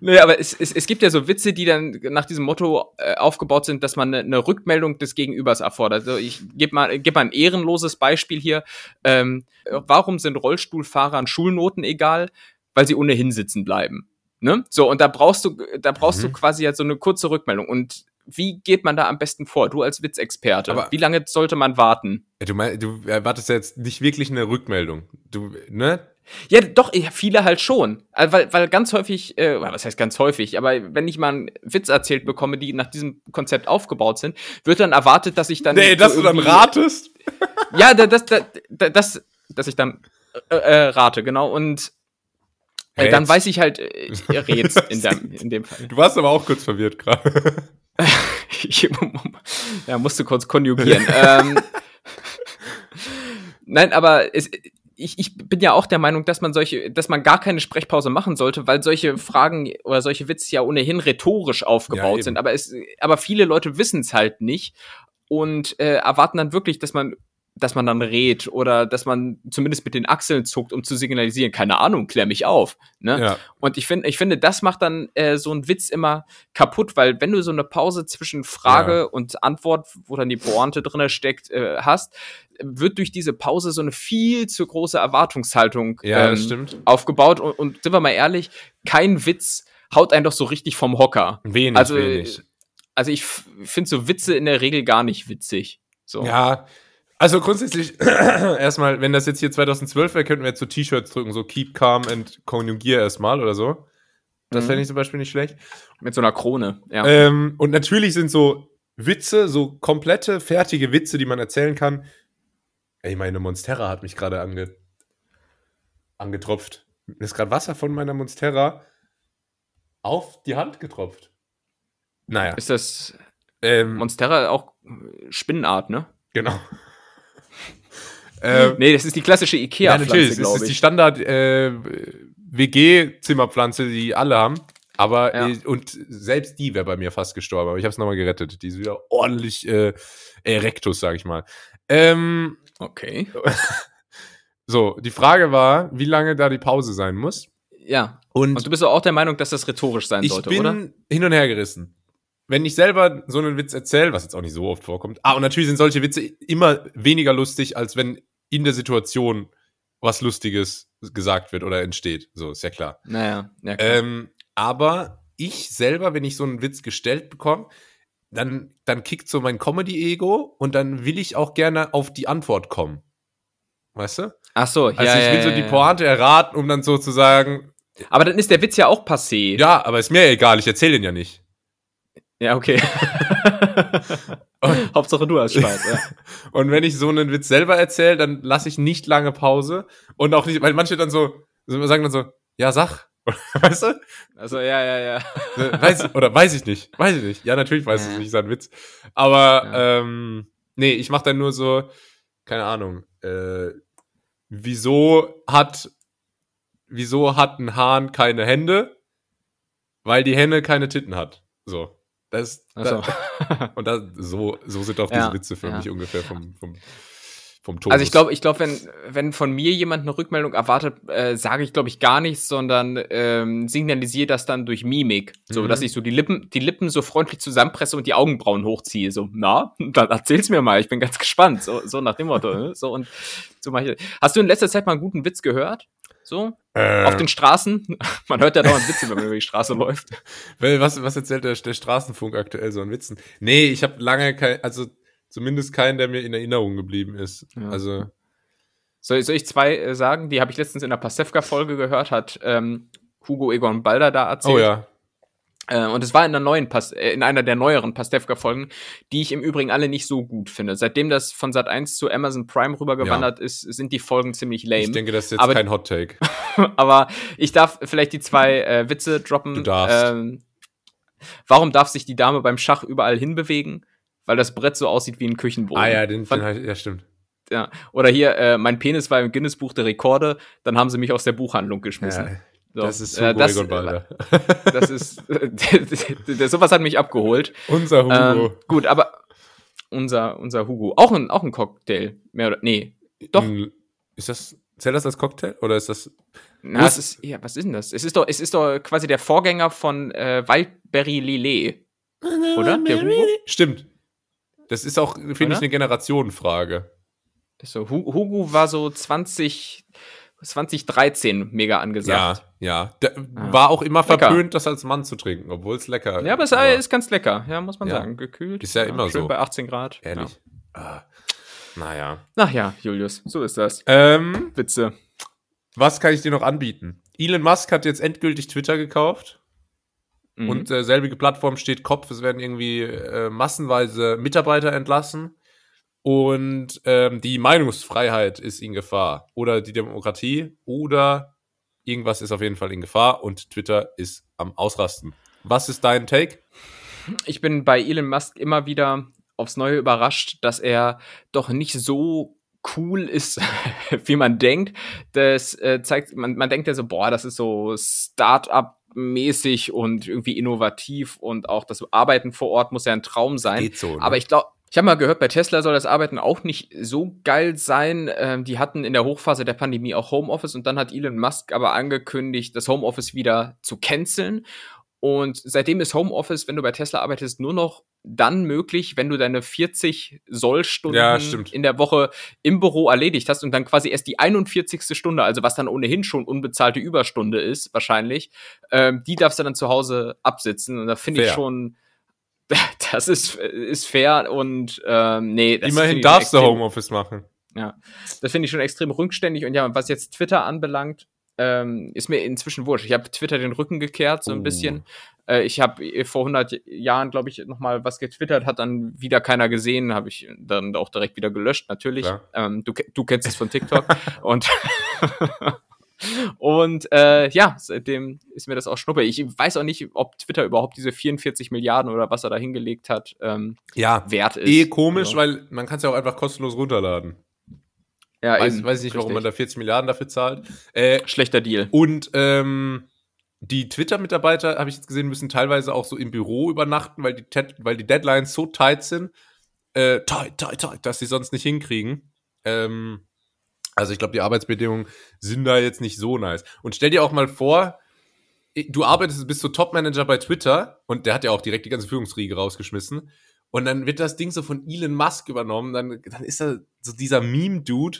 nee, aber es, es, es gibt ja so Witze, die dann nach diesem Motto äh, aufgebaut sind, dass man eine, eine Rückmeldung des Gegenübers erfordert. Also ich gebe mal, geb mal ein ehrenloses Beispiel hier. Ähm, warum sind Rollstuhlfahrern Schulnoten egal? Weil sie ohnehin sitzen bleiben. Ne? So, und da brauchst du, da brauchst mhm. du quasi halt so eine kurze Rückmeldung. Und wie geht man da am besten vor? Du als Witzexperte. Aber wie lange sollte man warten? Du, mein, du erwartest ja jetzt nicht wirklich eine Rückmeldung. Du, ne? Ja, doch, viele halt schon. Also, weil, weil ganz häufig, äh, was heißt ganz häufig, aber wenn ich mal einen Witz erzählt bekomme, die nach diesem Konzept aufgebaut sind, wird dann erwartet, dass ich dann. Nee, dass so du dann ratest? Ja, das, das, das, das, dass ich dann äh, äh, rate, genau. Und äh, dann weiß ich halt, äh, rätst in, dem, in dem Fall. Du warst aber auch kurz verwirrt gerade. ja, musste kurz konjugieren. ähm, nein, aber es, ich, ich bin ja auch der Meinung, dass man solche, dass man gar keine Sprechpause machen sollte, weil solche Fragen oder solche Witze ja ohnehin rhetorisch aufgebaut ja, sind. Aber es, aber viele Leute wissen es halt nicht und äh, erwarten dann wirklich, dass man dass man dann redet oder dass man zumindest mit den Achseln zuckt, um zu signalisieren, keine Ahnung, klär mich auf. Ne? Ja. Und ich finde, ich finde, das macht dann äh, so einen Witz immer kaputt, weil wenn du so eine Pause zwischen Frage ja. und Antwort, wo dann die Pointe drin steckt, äh, hast, wird durch diese Pause so eine viel zu große Erwartungshaltung ja, ähm, aufgebaut. Und, und sind wir mal ehrlich, kein Witz haut einen doch so richtig vom Hocker. Wenig, also, wenig. Also ich finde so Witze in der Regel gar nicht witzig. So. Ja, also grundsätzlich, erstmal, wenn das jetzt hier 2012 wäre, könnten wir jetzt so T-Shirts drücken, so keep calm and konjugier erstmal oder so. Das fände mhm. ich zum Beispiel nicht schlecht. Mit so einer Krone, ja. Ähm, und natürlich sind so Witze, so komplette, fertige Witze, die man erzählen kann. Ey, meine Monstera hat mich gerade ange angetropft. Mir ist gerade Wasser von meiner Monstera auf die Hand getropft. Naja. Ist das ähm, Monstera auch Spinnenart, ne? Genau. Ähm, nee, das ist die klassische Ikea-Pflanze, ja, glaube ich. Das ist die Standard äh, WG-Zimmerpflanze, die alle haben. Aber ja. äh, und selbst die wäre bei mir fast gestorben, aber ich habe es nochmal gerettet. Die ist wieder ordentlich äh, Erectus, sag ich mal. Ähm, okay. so, die Frage war, wie lange da die Pause sein muss. Ja. Und, und du bist auch der Meinung, dass das rhetorisch sein sollte, oder? Ich bin hin und her gerissen wenn ich selber so einen Witz erzähle, was jetzt auch nicht so oft vorkommt, ah, und natürlich sind solche Witze immer weniger lustig, als wenn in der Situation was Lustiges gesagt wird oder entsteht. So, ist ja klar. Naja, ja klar. Ähm, aber ich selber, wenn ich so einen Witz gestellt bekomme, dann, dann kickt so mein Comedy-Ego und dann will ich auch gerne auf die Antwort kommen. Weißt du? Ach so, ja. Also ich will ja, so die Pointe erraten, um dann so zu sagen. Aber dann ist der Witz ja auch passé. Ja, aber ist mir egal, ich erzähle den ja nicht. Ja, okay. Hauptsache du hast Spaß, ja. Und wenn ich so einen Witz selber erzähle, dann lasse ich nicht lange Pause und auch nicht, weil manche dann so, sagen dann so, ja, sag. Weißt du? Also, ja, ja, ja. Weiß, oder weiß ich nicht. Weiß ich nicht. Ja, natürlich weiß ich nicht, ist ein Witz. Aber, ja. ähm, nee, ich mach dann nur so, keine Ahnung, äh, wieso hat, wieso hat ein Hahn keine Hände? Weil die Henne keine Titten hat. So. Das, so. da, und da, so, so sind auch diese ja, Witze für ja. mich ungefähr vom, vom vom Tonus. Also ich glaube, ich glaube, wenn, wenn von mir jemand eine Rückmeldung erwartet, äh, sage ich, glaube ich, gar nichts, sondern ähm, signalisiere das dann durch Mimik. So, mhm. dass ich so die Lippen, die Lippen so freundlich zusammenpresse und die Augenbrauen hochziehe. So, na, dann erzähl's mir mal, ich bin ganz gespannt. So, so nach dem Motto. Ne? So und so mache ich. Hast du in letzter Zeit mal einen guten Witz gehört? So? Äh. Auf den Straßen? Man hört ja dauernd Witze, wenn man über die Straße läuft. Was, was erzählt der, der Straßenfunk aktuell so an Witzen? Nee, ich habe lange kein, also zumindest keinen, der mir in Erinnerung geblieben ist. Ja. Also. Soll, soll ich zwei äh, sagen? Die habe ich letztens in der Pasewka-Folge gehört, hat ähm, Hugo Egon Balder da erzählt. Oh ja. Äh, und es war in, der neuen Pas äh, in einer der neueren Pastewka-Folgen, die ich im Übrigen alle nicht so gut finde. Seitdem das von Sat 1 zu Amazon Prime rübergewandert ja. ist, sind die Folgen ziemlich lame. Ich denke, das ist jetzt aber, kein Hot Take. aber ich darf vielleicht die zwei äh, Witze droppen. Du darfst. Ähm, warum darf sich die Dame beim Schach überall hinbewegen? weil das Brett so aussieht wie ein Küchenboden. Ah ja, den, den ja stimmt. Ja. Oder hier, äh, mein Penis war im Guinness-Buch der Rekorde, dann haben sie mich aus der Buchhandlung geschmissen. Ja. So, das ist äh, das, äh, das ist sowas hat mich abgeholt. Unser Hugo. Ähm, gut, aber unser unser Hugo, auch ein auch ein Cocktail, mehr oder nee, doch. Ist das zählt das als Cocktail oder ist das Na, es ist ja, was ist denn das? Es ist doch es ist doch quasi der Vorgänger von äh, Wildberry Lillet. Oder? Der Hugo? Stimmt. Das ist auch, finde ich, eine Generationenfrage. So, Hugo war so 20, 2013 mega angesagt. Ja, ja. Der ah. War auch immer lecker. verpönt, das als Mann zu trinken, obwohl es lecker ist. Ja, aber es aber ist ganz lecker, ja, muss man ja. sagen. Gekühlt. Ist ja, immer schön so. bei 18 Grad. Ehrlich. Ja. Ah. Naja. Ach ja, Julius, so ist das. Ähm, Witze. Was kann ich dir noch anbieten? Elon Musk hat jetzt endgültig Twitter gekauft. Mhm. Und äh, selbige Plattform steht Kopf. Es werden irgendwie äh, massenweise Mitarbeiter entlassen. Und ähm, die Meinungsfreiheit ist in Gefahr. Oder die Demokratie. Oder irgendwas ist auf jeden Fall in Gefahr. Und Twitter ist am Ausrasten. Was ist dein Take? Ich bin bei Elon Musk immer wieder aufs Neue überrascht, dass er doch nicht so cool ist, wie man denkt. Das äh, zeigt, man, man denkt ja so, boah, das ist so Start-up mäßig und irgendwie innovativ und auch das Arbeiten vor Ort muss ja ein Traum sein. Geht so, ne? Aber ich glaube, ich habe mal gehört, bei Tesla soll das Arbeiten auch nicht so geil sein. Ähm, die hatten in der Hochphase der Pandemie auch Homeoffice und dann hat Elon Musk aber angekündigt, das Homeoffice wieder zu canceln. Und seitdem ist Homeoffice, wenn du bei Tesla arbeitest, nur noch dann möglich, wenn du deine 40 Sollstunden ja, in der Woche im Büro erledigt hast und dann quasi erst die 41. Stunde, also was dann ohnehin schon unbezahlte Überstunde ist, wahrscheinlich, ähm, die darfst du dann zu Hause absitzen. Und da finde ich schon, das ist, ist fair und ähm, nee. Das Immerhin darfst du Homeoffice machen. Ja, das finde ich schon extrem rückständig. Und ja, was jetzt Twitter anbelangt, ähm, ist mir inzwischen wurscht. Ich habe Twitter den Rücken gekehrt, so ein uh. bisschen. Äh, ich habe äh, vor 100 Jahren, glaube ich, noch mal was getwittert, hat dann wieder keiner gesehen, habe ich dann auch direkt wieder gelöscht, natürlich. Ähm, du, du kennst es von TikTok. und Und äh, ja, seitdem ist mir das auch schnuppe. Ich weiß auch nicht, ob Twitter überhaupt diese 44 Milliarden oder was er da hingelegt hat, ähm, ja, wert ist. Eh komisch, also. weil man kann es ja auch einfach kostenlos runterladen. Ja, weiß, eben, weiß nicht, warum man da 40 Milliarden dafür zahlt. Äh, Schlechter Deal. Und ähm, die Twitter-Mitarbeiter, habe ich jetzt gesehen, müssen teilweise auch so im Büro übernachten, weil die, weil die Deadlines so tight sind, äh, tight, tight, tight, dass sie sonst nicht hinkriegen. Ähm, also ich glaube, die Arbeitsbedingungen sind da jetzt nicht so nice. Und stell dir auch mal vor, du arbeitest, bist so Top-Manager bei Twitter und der hat ja auch direkt die ganze Führungsriege rausgeschmissen. Und dann wird das Ding so von Elon Musk übernommen, dann, dann ist er so dieser Meme-Dude,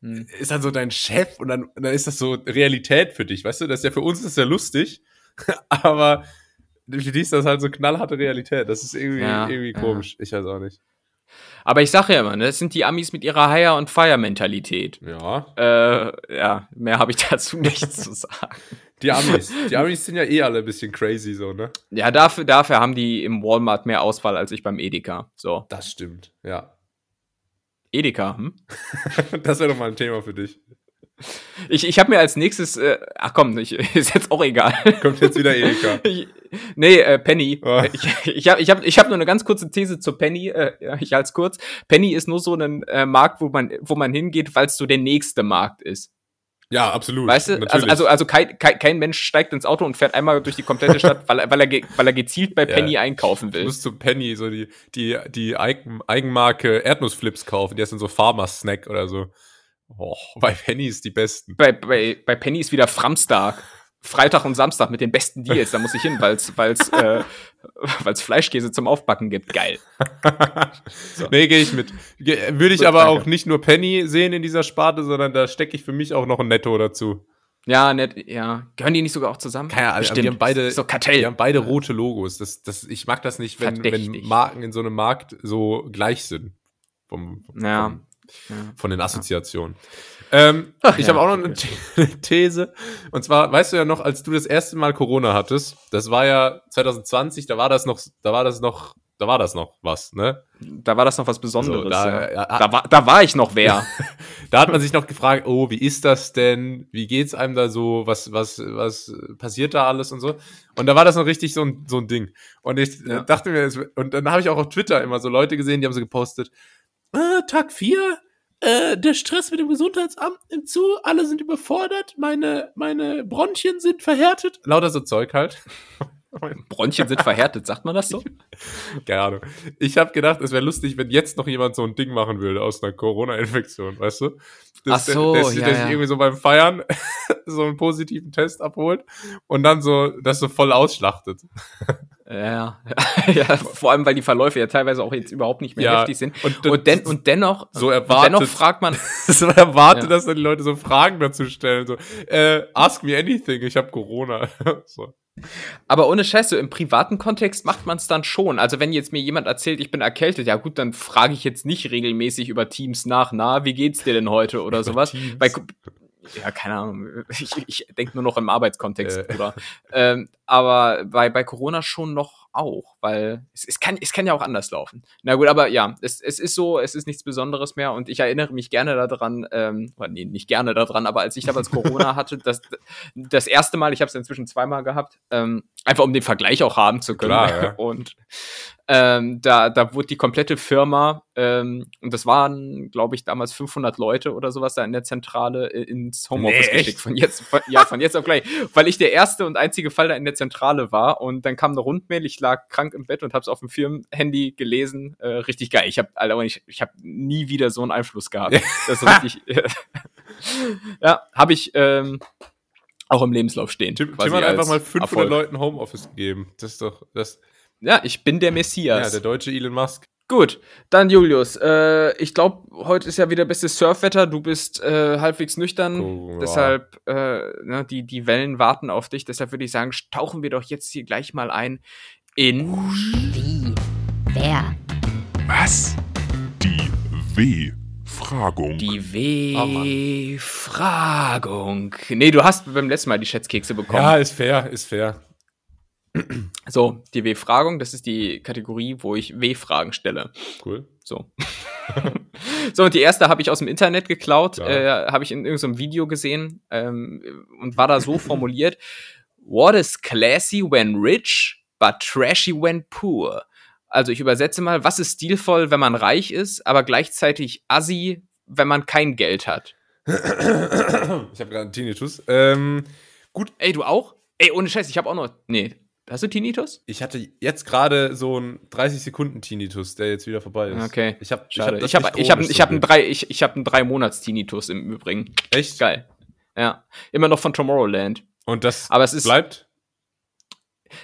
hm. ist dann so dein Chef und dann, dann ist das so Realität für dich, weißt du? Das ist ja für uns ist ja lustig, aber für dich ist das halt so knallharte Realität. Das ist irgendwie, ja, irgendwie komisch. Ja. Ich weiß auch nicht. Aber ich sage ja immer, ne, das sind die Amis mit ihrer Hire- und Fire-Mentalität. Ja. Äh, ja, mehr habe ich dazu nichts zu sagen. Die Amis. Die Amis sind ja eh alle ein bisschen crazy, so, ne? Ja, dafür, dafür haben die im Walmart mehr Auswahl als ich beim Edeka. So. Das stimmt, ja. Edeka, hm? das wäre doch mal ein Thema für dich. Ich, ich habe mir als nächstes, äh, ach komm, ich, ist jetzt auch egal. Kommt jetzt wieder. Ich, nee, äh, Penny. Oh. Ich, ich habe ich hab, ich hab nur eine ganz kurze These zu Penny. Äh, ich halte es kurz. Penny ist nur so ein äh, Markt, wo man, wo man hingeht, weil es so der nächste Markt ist. Ja, absolut. Weißt du, also, also, also kein, kein, kein, Mensch steigt ins Auto und fährt einmal durch die komplette Stadt, weil, weil, er, weil er gezielt bei Penny ja. einkaufen will. Du musst zu Penny so die, die, die Eigenmarke Erdnussflips kaufen, die sind so Farmer-Snack oder so. Oh, bei Penny ist die besten. Bei, bei, bei Penny ist wieder Framstag. Freitag und Samstag mit den besten Deals. Da muss ich hin, weil es weil's, äh, weil's Fleischkäse zum Aufbacken gibt. Geil. so. Nee, gehe ich mit. Würde ich Gut, aber danke. auch nicht nur Penny sehen in dieser Sparte, sondern da stecke ich für mich auch noch ein Netto dazu. Ja, nett, ja. Gehören die nicht sogar auch zusammen? Keine Ahnung, die haben beide, so Kartell. Die haben beide rote Logos. Das, das, ich mag das nicht, wenn, wenn Marken in so einem Markt so gleich sind. Vom, vom, ja. Vom, ja. von den Assoziationen. Ähm, Ach, ich ja, habe auch noch eine, eine These. Und zwar, weißt du ja noch, als du das erste Mal Corona hattest, das war ja 2020, da war das noch, da war das noch, da war das noch was, ne? Da war das noch was Besonderes. So, da, ja. ja, da, war, da war ich noch wer. da hat man sich noch gefragt, oh, wie ist das denn? Wie geht's einem da so? Was, was, was passiert da alles und so? Und da war das noch richtig so ein, so ein Ding. Und ich ja. dachte mir, und dann habe ich auch auf Twitter immer so Leute gesehen, die haben so gepostet, äh, Tag 4, äh, der Stress mit dem Gesundheitsamt nimmt zu, alle sind überfordert, meine, meine Bronchien sind verhärtet. Lauter so Zeug halt. Bronchien sind verhärtet, sagt man das so? Keine Ahnung. Ich habe gedacht, es wäre lustig, wenn jetzt noch jemand so ein Ding machen würde aus einer Corona-Infektion, weißt du? Das, Ach so, der, der, ja, der sich ja. irgendwie so beim Feiern so einen positiven Test abholt und dann so das so voll ausschlachtet. Ja, ja, vor allem, weil die Verläufe ja teilweise auch jetzt überhaupt nicht mehr ja, heftig sind. Und, und, den, und dennoch, so erwartet, dennoch fragt man. so erwartet, ja. dass dann die Leute so Fragen dazu stellen. So, äh, ask me anything, ich habe Corona. so. Aber ohne Scheiße, im privaten Kontext macht man es dann schon. Also wenn jetzt mir jemand erzählt, ich bin erkältet, ja gut, dann frage ich jetzt nicht regelmäßig über Teams nach, na, wie geht's dir denn heute oder sowas. Bei, ja, keine Ahnung. Ich, ich denke nur noch im Arbeitskontext, äh. Bruder. ähm, aber bei, bei Corona schon noch auch, weil es, es, kann, es kann ja auch anders laufen. Na gut, aber ja, es, es ist so, es ist nichts Besonderes mehr und ich erinnere mich gerne daran, ähm, nee, nicht gerne daran, aber als ich damals Corona hatte, das, das erste Mal, ich habe es inzwischen zweimal gehabt, ähm, einfach um den Vergleich auch haben zu können. Klar, ja. Und ähm, da, da wurde die komplette Firma, ähm, und das waren, glaube ich, damals 500 Leute oder sowas da in der Zentrale äh, ins Homeoffice nee, geschickt. Von jetzt, von, ja, von jetzt auf gleich. Weil ich der erste und einzige Fall da in der Zentrale war. Und dann kam eine Rundmail, ich lag krank im Bett und habe es auf dem Firmenhandy gelesen. Äh, richtig geil. Ich habe, Alter, ich, ich habe nie wieder so einen Einfluss gehabt. Das ist richtig. ja, habe ich. Ähm, auch im Lebenslauf stehen. Tim, Tim hat einfach mal 500 Erfolg. Leuten Homeoffice gegeben. Das ist doch, das, ja, ich bin der Messias. Ja, der deutsche Elon Musk. Gut, dann Julius. Äh, ich glaube, heute ist ja wieder bestes Surfwetter. Du bist äh, halbwegs nüchtern. Oh, deshalb, äh, ne, die, die Wellen warten auf dich. Deshalb würde ich sagen, tauchen wir doch jetzt hier gleich mal ein in. Wie? Wer? Was? Die W-Fragung. Die W-Fragung. Oh nee, du hast beim letzten Mal die Schätzkekse bekommen. Ja, ist fair, ist fair. So, die W-Fragung, das ist die Kategorie, wo ich W-Fragen stelle. Cool. So. so, und die erste habe ich aus dem Internet geklaut, äh, habe ich in irgendeinem Video gesehen ähm, und war da so formuliert: What is classy when rich, but trashy when poor? Also ich übersetze mal, was ist stilvoll, wenn man reich ist, aber gleichzeitig assi, wenn man kein Geld hat? Ich habe gerade einen Tinnitus. Ähm, gut. Ey, du auch? Ey, ohne Scheiß, ich habe auch noch. Nee, Hast du Tinnitus? Ich hatte jetzt gerade so einen 30 Sekunden Tinnitus, der jetzt wieder vorbei ist. Okay. Ich habe ich habe ich habe ich habe ich habe einen drei ich, ich habe einen drei Monats Tinnitus im Übrigen. Echt geil. Ja, immer noch von Tomorrowland. Und das Aber es ist, bleibt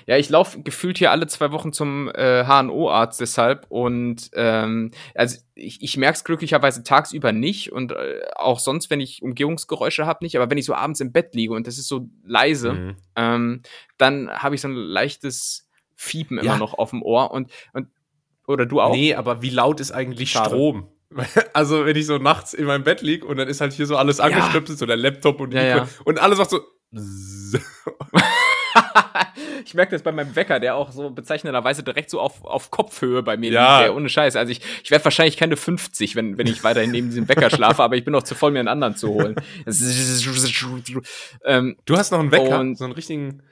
ja, ich laufe gefühlt hier alle zwei Wochen zum äh, HNO-Arzt deshalb und ähm, also ich, ich merke es glücklicherweise tagsüber nicht und äh, auch sonst, wenn ich Umgehungsgeräusche habe, nicht, aber wenn ich so abends im Bett liege und das ist so leise, mhm. ähm, dann habe ich so ein leichtes Fiepen immer noch auf dem Ohr und, und oder du auch? Nee, aber wie laut ist eigentlich Schade. Strom? Also, wenn ich so nachts in meinem Bett liege und dann ist halt hier so alles angestöpselt, ja. so der Laptop und, ja, ja. und alles macht so. ich merke das bei meinem Wecker, der auch so bezeichnenderweise direkt so auf, auf Kopfhöhe bei mir ja. liegt, ohne Scheiß. Also ich, ich werde wahrscheinlich keine 50, wenn, wenn ich weiterhin neben diesem Wecker schlafe, aber ich bin noch zu voll, mir einen anderen zu holen. ähm, du hast noch einen Wecker, und so einen richtigen.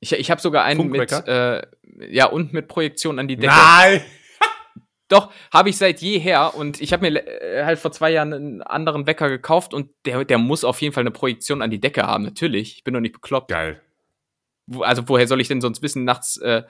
Ich, ich habe sogar einen mit, äh, ja, und mit Projektion an die Decke. Nein! Doch, habe ich seit jeher und ich habe mir äh, halt vor zwei Jahren einen anderen Wecker gekauft und der, der muss auf jeden Fall eine Projektion an die Decke haben, natürlich. Ich bin doch nicht bekloppt. Geil. Wo, also woher soll ich denn sonst wissen, nachts, äh,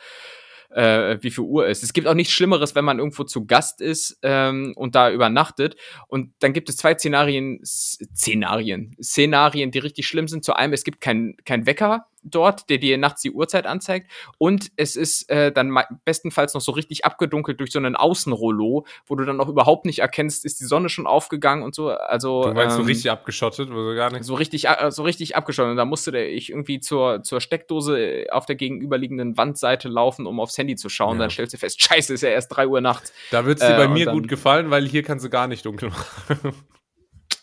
äh, wie viel Uhr ist. Es gibt auch nichts Schlimmeres, wenn man irgendwo zu Gast ist ähm, und da übernachtet. Und dann gibt es zwei Szenarien, Szenarien, Szenarien, die richtig schlimm sind. Zu einem, es gibt keinen kein Wecker, dort, der dir nachts die Uhrzeit anzeigt. Und es ist äh, dann bestenfalls noch so richtig abgedunkelt durch so einen Außenrollo, wo du dann auch überhaupt nicht erkennst, ist die Sonne schon aufgegangen und so. Also du meinst ähm, so richtig abgeschottet, wo gar nicht. So richtig, äh, so richtig abgeschottet. Und da musste der, ich irgendwie zur, zur Steckdose auf der gegenüberliegenden Wandseite laufen, um aufs Handy zu schauen. Ja. Dann stellst du fest, scheiße, ist ja erst drei Uhr nachts. Da wird es dir äh, bei mir gut gefallen, weil hier kannst du gar nicht dunkel machen.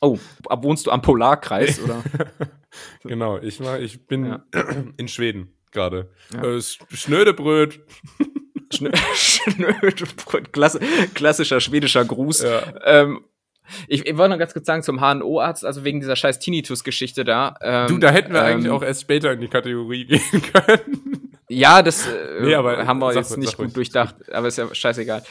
Oh, wohnst du am Polarkreis, oder? genau, ich, war, ich bin ja. in Schweden gerade. Ja. Äh, Schnödebröt. Schnödebröt, Klasse, klassischer schwedischer Gruß. Ja. Ähm, ich, ich wollte noch ganz kurz sagen zum HNO-Arzt, also wegen dieser scheiß Tinnitus-Geschichte da. Ähm, du, da hätten wir ähm, eigentlich auch erst später in die Kategorie gehen können. Ja, das äh, nee, haben wir jetzt nicht gut durchdacht, aber ist ja scheißegal.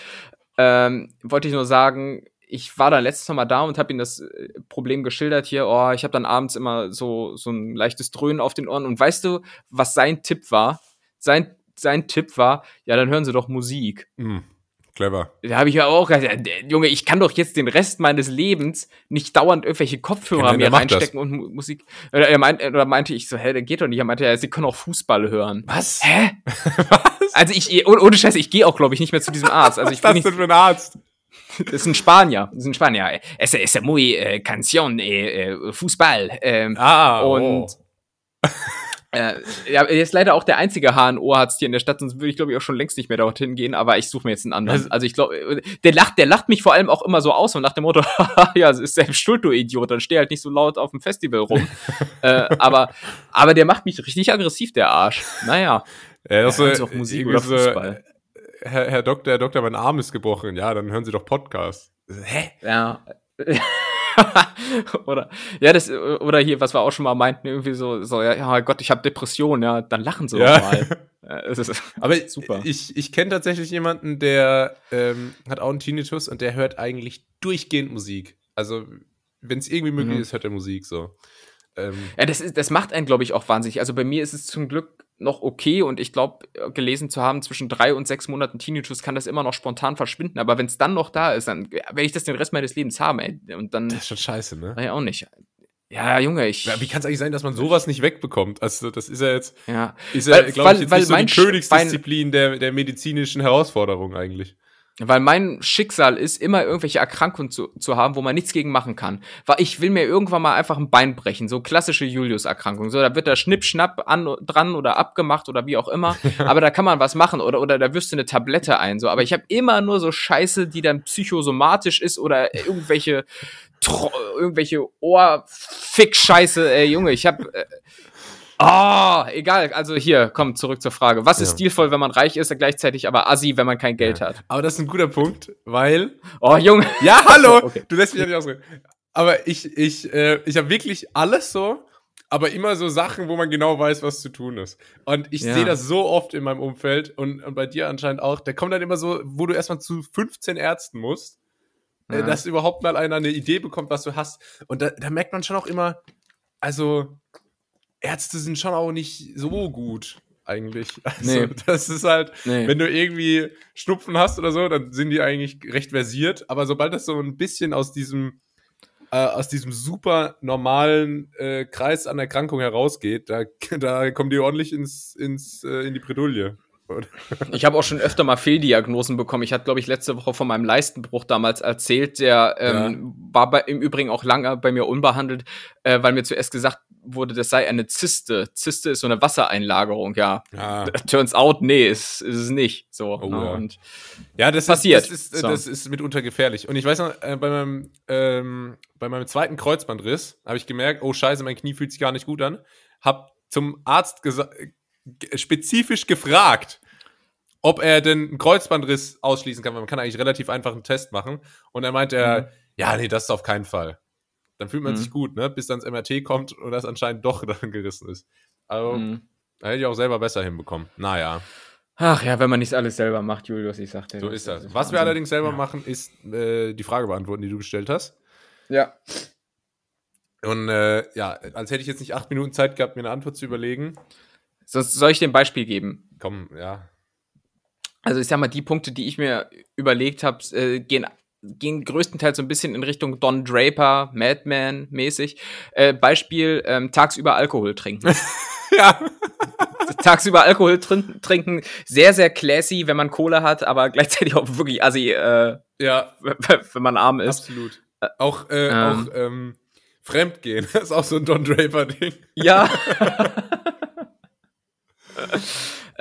Ähm, wollte ich nur sagen, ich war dann letztes Mal da und habe ihm das äh, Problem geschildert hier. Oh, ich habe dann abends immer so so ein leichtes Dröhnen auf den Ohren. Und weißt du, was sein Tipp war? Sein sein Tipp war, ja, dann hören Sie doch Musik. Mm, clever. Da habe ich ja auch gesagt, Junge, ich kann doch jetzt den Rest meines Lebens nicht dauernd irgendwelche Kopfhörer mir reinstecken und Musik. Oder, er meint, oder meinte ich so, hä, der geht doch nicht. Er meinte, ja, Sie können auch Fußball hören. Was? Hä? was? Also ich, ohne Scheiße, ich gehe auch, glaube ich, nicht mehr zu diesem Arzt. Also ich was ist das denn für ein Arzt? Das ist ein Spanier. Das ist ein Spanier. Es ist muy äh, Canción, äh, äh, Fußball. Ähm, ah, oh. und äh, ja, er ist leider auch der einzige HNO-Arzt hier in der Stadt, sonst würde ich, glaube ich, auch schon längst nicht mehr dorthin gehen, aber ich suche mir jetzt einen anderen. Also ich glaube, der lacht, der lacht mich vor allem auch immer so aus und nach dem Motto, ja, es ist selbst schuld, du Idiot, dann steh halt nicht so laut auf dem Festival rum. äh, aber, aber der macht mich richtig aggressiv, der Arsch. Naja. Ja, also, ja, auch Musik oder Fußball. Herr, Herr Doktor, Herr Doktor, mein Arm ist gebrochen. Ja, dann hören Sie doch Podcast. Hä? Ja. oder ja, das oder hier, was wir auch schon mal meinten, irgendwie so, so ja, ja Gott, ich habe Depression, ja, dann lachen sie ja. doch mal. Ja, Aber super. Ich, ich kenne tatsächlich jemanden, der ähm, hat auch einen Tinnitus und der hört eigentlich durchgehend Musik. Also, wenn es irgendwie möglich mhm. ist, hört er Musik so. Ähm, ja, das, ist, das macht einen, glaube ich, auch wahnsinnig. Also bei mir ist es zum Glück noch okay und ich glaube, gelesen zu haben, zwischen drei und sechs Monaten Tinnitus kann das immer noch spontan verschwinden. Aber wenn es dann noch da ist, dann werde ich das den Rest meines Lebens haben, ey. Und dann. Das ist schon scheiße, ne? Ja, auch nicht. Ja, Junge, ich. Ja, wie kann es eigentlich sein, dass man sowas nicht wegbekommt? Also, das ist ja jetzt. Ja. Ist ja, glaube ich, jetzt weil nicht so die Königsdisziplin der, der medizinischen Herausforderung eigentlich. Weil mein Schicksal ist, immer irgendwelche Erkrankungen zu, zu haben, wo man nichts gegen machen kann. Weil ich will mir irgendwann mal einfach ein Bein brechen. So klassische Julius-Erkrankung. So, da wird der Schnipp-Schnapp an, dran oder abgemacht oder wie auch immer. Aber da kann man was machen. Oder, oder da wirst du eine Tablette ein. So, aber ich habe immer nur so Scheiße, die dann psychosomatisch ist oder irgendwelche, irgendwelche Ohrfick-Scheiße. Ey, Junge, ich habe äh, oh, egal. Also hier, komm, zurück zur Frage. Was ist ja. stilvoll, wenn man reich ist, gleichzeitig aber assi, wenn man kein Geld ja. hat? Aber das ist ein guter Punkt, weil. Oh, Junge. Ja, hallo. okay. Du lässt mich ja nicht ausreden. Aber ich, ich, äh, ich habe wirklich alles so, aber immer so Sachen, wo man genau weiß, was zu tun ist. Und ich ja. sehe das so oft in meinem Umfeld und, und bei dir anscheinend auch. Der kommt dann immer so, wo du erstmal zu 15 Ärzten musst, äh, dass überhaupt mal einer eine Idee bekommt, was du hast. Und da, da merkt man schon auch immer, also Ärzte sind schon auch nicht so gut eigentlich. Also, nee. das ist halt, nee. wenn du irgendwie Schnupfen hast oder so, dann sind die eigentlich recht versiert. Aber sobald das so ein bisschen aus diesem, äh, aus diesem super normalen äh, Kreis an Erkrankung herausgeht, da, da kommen die ordentlich ins, ins, äh, in die Bredouille. Ich habe auch schon öfter mal Fehldiagnosen bekommen. Ich hatte, glaube ich, letzte Woche von meinem Leistenbruch damals erzählt. Der ähm, ja. war bei, im Übrigen auch lange bei mir unbehandelt, äh, weil mir zuerst gesagt wurde, das sei eine Zyste. Zyste ist so eine Wassereinlagerung, ja. ja. Turns out, nee, ist, ist es nicht. So. Oh, ne? ja. Und ja, das passiert. Ist, das, ist, so. das ist mitunter gefährlich. Und ich weiß noch, äh, bei, meinem, ähm, bei meinem zweiten Kreuzbandriss habe ich gemerkt, oh scheiße, mein Knie fühlt sich gar nicht gut an. Hab zum Arzt spezifisch gefragt, ob er denn einen Kreuzbandriss ausschließen kann, weil man kann eigentlich relativ einfach einen Test machen. Und er meinte, mhm. ja, nee, das ist auf keinen Fall. Dann fühlt man mhm. sich gut, ne? Bis dann das MRT kommt und das anscheinend doch dann gerissen ist. Also, mhm. da hätte ich auch selber besser hinbekommen. Naja. Ach ja, wenn man nicht alles selber macht, Julius, ich sagte. So ist das. Was wir allerdings selber ja. machen, ist äh, die Frage beantworten, die du gestellt hast. Ja. Und äh, ja, als hätte ich jetzt nicht acht Minuten Zeit gehabt, mir eine Antwort zu überlegen. So, soll ich dir ein Beispiel geben? Komm, ja. Also ich sag mal, die Punkte, die ich mir überlegt habe, äh, gehen gehen größtenteils so ein bisschen in Richtung Don Draper, Madman mäßig. Äh, Beispiel, ähm, tagsüber Alkohol trinken. ja. tagsüber Alkohol trin trinken, sehr, sehr classy, wenn man Kohle hat, aber gleichzeitig auch wirklich assi, äh, ja. wenn man arm ist. Absolut. Auch, äh, ähm. auch ähm, Fremdgehen, das ist auch so ein Don Draper-Ding. Ja.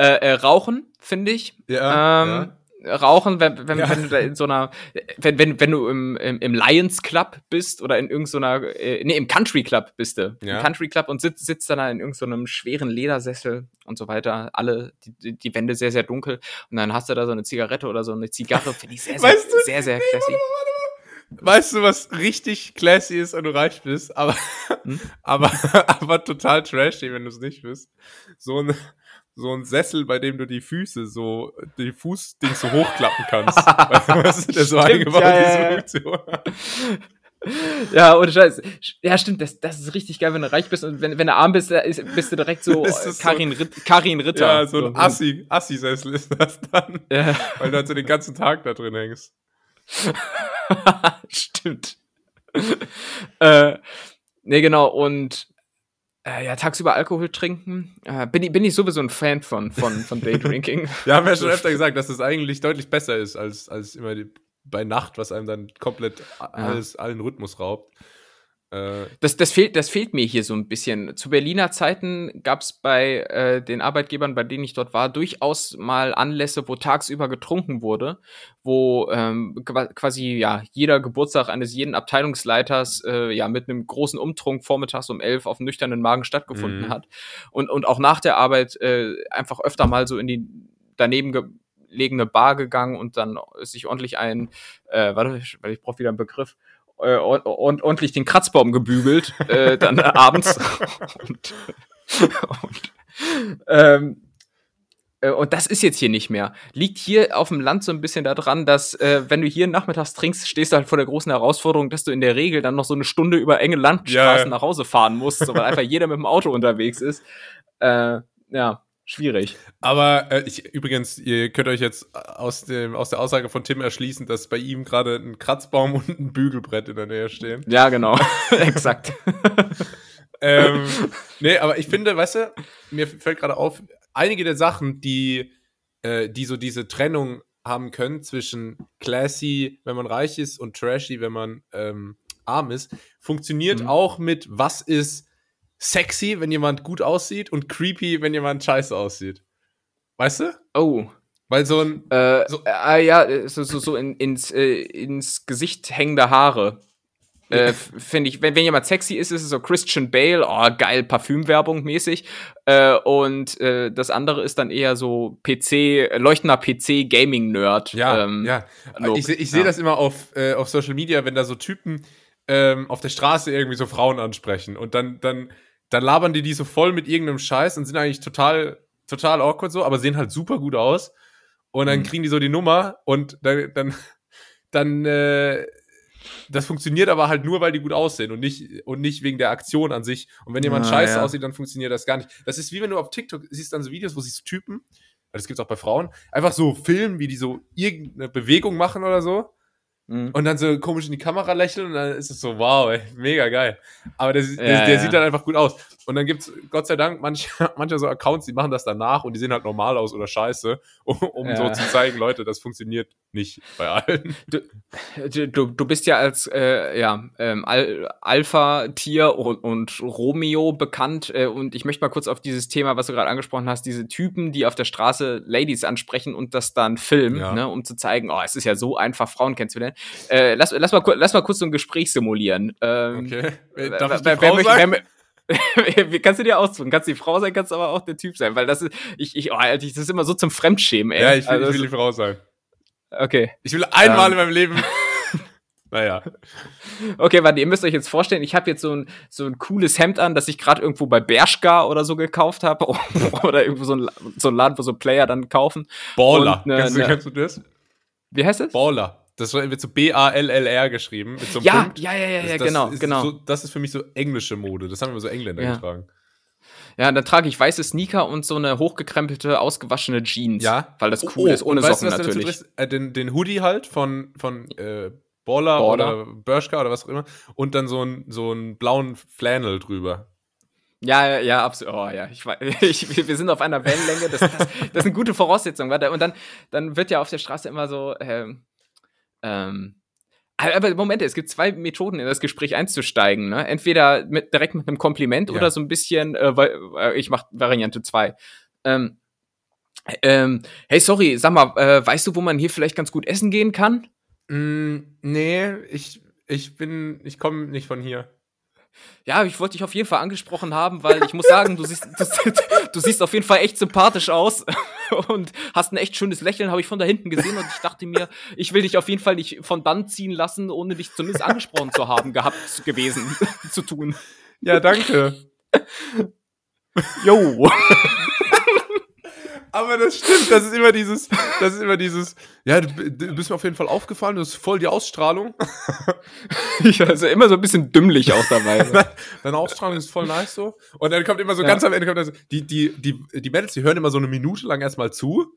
äh, äh, Rauchen, finde ich. Ja, ähm, ja rauchen, wenn, wenn, ja. wenn du da in so einer, wenn, wenn, wenn du im, im, im Lions Club bist oder in irgendeiner, äh, nee, im Country Club bist du. Ja. Im Country Club und sitzt, sitzt dann da in irgendeinem schweren Ledersessel und so weiter. Alle, die, die Wände sehr, sehr dunkel. Und dann hast du da so eine Zigarette oder so eine Zigarre, finde ich sehr, sehr, weißt du, sehr, sehr, sehr classy. Weißt du, was richtig classy ist, wenn du reich bist, aber, hm? aber, aber total trashy, wenn du es nicht bist? So ein, so ein Sessel, bei dem du die Füße so, die Fußdings so hochklappen kannst. weißt du, der so eingebaut, ja, diese Funktion. Ja, ohne Scheiß. Ja, stimmt, das, das ist richtig geil, wenn du reich bist und wenn, wenn du arm bist, bist du direkt so Karin, so, Ritt, Karin Ritter. Ja, so ein Assi, Assi-Sessel ist das dann. Ja. Weil du halt so den ganzen Tag da drin hängst. stimmt. äh, nee, genau, und äh, ja, tagsüber Alkohol trinken. Äh, bin, ich, bin ich sowieso ein Fan von, von, von Daydrinking. Wir haben ja schon öfter gesagt, dass das eigentlich deutlich besser ist, als, als immer die, bei Nacht, was einem dann komplett alles, ja. allen Rhythmus raubt. Äh, das, das, fehlt, das fehlt mir hier so ein bisschen. Zu Berliner Zeiten gab es bei äh, den Arbeitgebern, bei denen ich dort war, durchaus mal Anlässe, wo tagsüber getrunken wurde, wo ähm, quasi ja jeder Geburtstag eines jeden Abteilungsleiters äh, ja mit einem großen Umtrunk vormittags um elf auf nüchternen Magen stattgefunden mhm. hat und, und auch nach der Arbeit äh, einfach öfter mal so in die daneben gelegene Bar gegangen und dann sich ordentlich ein, äh, warte, weil ich brauche wieder einen Begriff, äh, und, ordentlich den Kratzbaum gebügelt, äh, dann abends. und, und, ähm, äh, und das ist jetzt hier nicht mehr. Liegt hier auf dem Land so ein bisschen daran, dass, äh, wenn du hier nachmittags trinkst, stehst du halt vor der großen Herausforderung, dass du in der Regel dann noch so eine Stunde über enge Landstraßen ja. nach Hause fahren musst, so, weil einfach jeder mit dem Auto unterwegs ist. Äh, ja schwierig. Aber äh, ich, übrigens, ihr könnt euch jetzt aus, dem, aus der Aussage von Tim erschließen, dass bei ihm gerade ein Kratzbaum und ein Bügelbrett in der Nähe stehen. Ja, genau. Exakt. ähm, nee, aber ich finde, weißt du, mir fällt gerade auf, einige der Sachen, die, äh, die so diese Trennung haben können zwischen classy, wenn man reich ist, und trashy, wenn man ähm, arm ist, funktioniert mhm. auch mit was ist sexy, wenn jemand gut aussieht und creepy, wenn jemand scheiße aussieht. Weißt du? Oh. Weil so ein. Äh, so, äh, ja, so, so, so in, ins, äh, ins Gesicht hängende Haare. Äh, Finde ich, wenn, wenn jemand sexy ist, ist es so Christian Bale, oh geil, Parfümwerbung mäßig. Äh, und äh, das andere ist dann eher so PC, leuchtender PC-Gaming-Nerd. Ja, ähm, ja. Look. Ich, ich sehe ja. das immer auf, äh, auf Social Media, wenn da so Typen ähm, auf der Straße irgendwie so Frauen ansprechen und dann, dann dann labern die die so voll mit irgendeinem Scheiß und sind eigentlich total, total awkward so, aber sehen halt super gut aus. Und dann mhm. kriegen die so die Nummer und dann, dann, dann, äh, das funktioniert aber halt nur, weil die gut aussehen und nicht, und nicht wegen der Aktion an sich. Und wenn jemand ah, scheiße ja. aussieht, dann funktioniert das gar nicht. Das ist wie wenn du auf TikTok siehst dann so Videos, wo sich so Typen, das gibt's auch bei Frauen, einfach so filmen, wie die so irgendeine Bewegung machen oder so. Mhm. Und dann so komisch in die Kamera lächeln und dann ist es so, wow, ey, mega geil. Aber der, der, ja, der ja. sieht dann einfach gut aus. Und dann gibt es, Gott sei Dank, manche, manche so Accounts, die machen das danach und die sehen halt normal aus oder scheiße, um, um ja. so zu zeigen, Leute, das funktioniert nicht bei allen. Du, du, du bist ja als äh, ja, ähm, Al Alpha-Tier und, und, Romeo bekannt. Äh, und ich möchte mal kurz auf dieses Thema, was du gerade angesprochen hast, diese Typen, die auf der Straße Ladies ansprechen und das dann filmen, ne, um zu zeigen, oh, es ist ja so einfach, Frauen kennenzulernen. Äh, lass, lass, mal, lass mal kurz so ein Gespräch simulieren. Ähm, okay. Darf ich die Frau wer, wer, wer, Wie kannst du dir aussuchen? Kannst die Frau sein, kannst aber auch der Typ sein, weil das ist, ich, ich, oh, das ist immer so zum Fremdschämen, ey. Ja, ich will, also, ich will die Frau sein. Okay. Ich will einmal ähm. in meinem Leben Naja. Okay, warte, ihr müsst euch jetzt vorstellen, ich habe jetzt so ein, so ein cooles Hemd an, das ich gerade irgendwo bei Bershka oder so gekauft habe. oder irgendwo so ein, so ein Laden, wo so Player dann kaufen. Baller. Ne, kennst, du, kennst du das? Wie heißt das? Baller. Das wird so B-A-L-L-R geschrieben. Mit so einem ja, Punkt. ja, ja, ja, ja, das, genau, genau. So, das ist für mich so englische Mode. Das haben immer so Engländer ja. getragen. Ja, dann trage ich weiße Sneaker und so eine hochgekrempelte, ausgewaschene Jeans. Ja. Weil das cool oh, ist, ohne Socken weißt natürlich. Äh, den, den Hoodie halt von, von äh, Baller, Baller, oder Bershka oder was auch immer. Und dann so, ein, so einen blauen Flannel drüber. Ja, ja, ja, absolut. Oh ja, ich, ich, wir sind auf einer Wellenlänge. Das, das, das ist eine gute Voraussetzung. Warte. Und dann, dann wird ja auf der Straße immer so, ähm, ähm, aber Moment, es gibt zwei Methoden, in das Gespräch einzusteigen. Ne? Entweder mit, direkt mit einem Kompliment ja. oder so ein bisschen, äh, äh ich mache Variante 2. Ähm, ähm, hey, sorry, sag mal, äh, weißt du, wo man hier vielleicht ganz gut essen gehen kann? Mm, nee, ich, ich bin, ich komme nicht von hier. Ja, ich wollte dich auf jeden Fall angesprochen haben, weil ich muss sagen, du siehst, du, du siehst auf jeden Fall echt sympathisch aus und hast ein echt schönes Lächeln, habe ich von da hinten gesehen und ich dachte mir, ich will dich auf jeden Fall nicht von Band ziehen lassen, ohne dich zumindest angesprochen zu haben, gehabt gewesen zu tun. Ja, danke. Jo. Aber das stimmt, das ist immer dieses, das ist immer dieses, ja, du, du bist mir auf jeden Fall aufgefallen, du hast voll die Ausstrahlung. ja, also immer so ein bisschen dümmlich auch dabei. So. Deine Ausstrahlung ist voll nice so. Und dann kommt immer so ja. ganz am Ende, kommt das, die, die, die, die Mädels, die hören immer so eine Minute lang erstmal zu.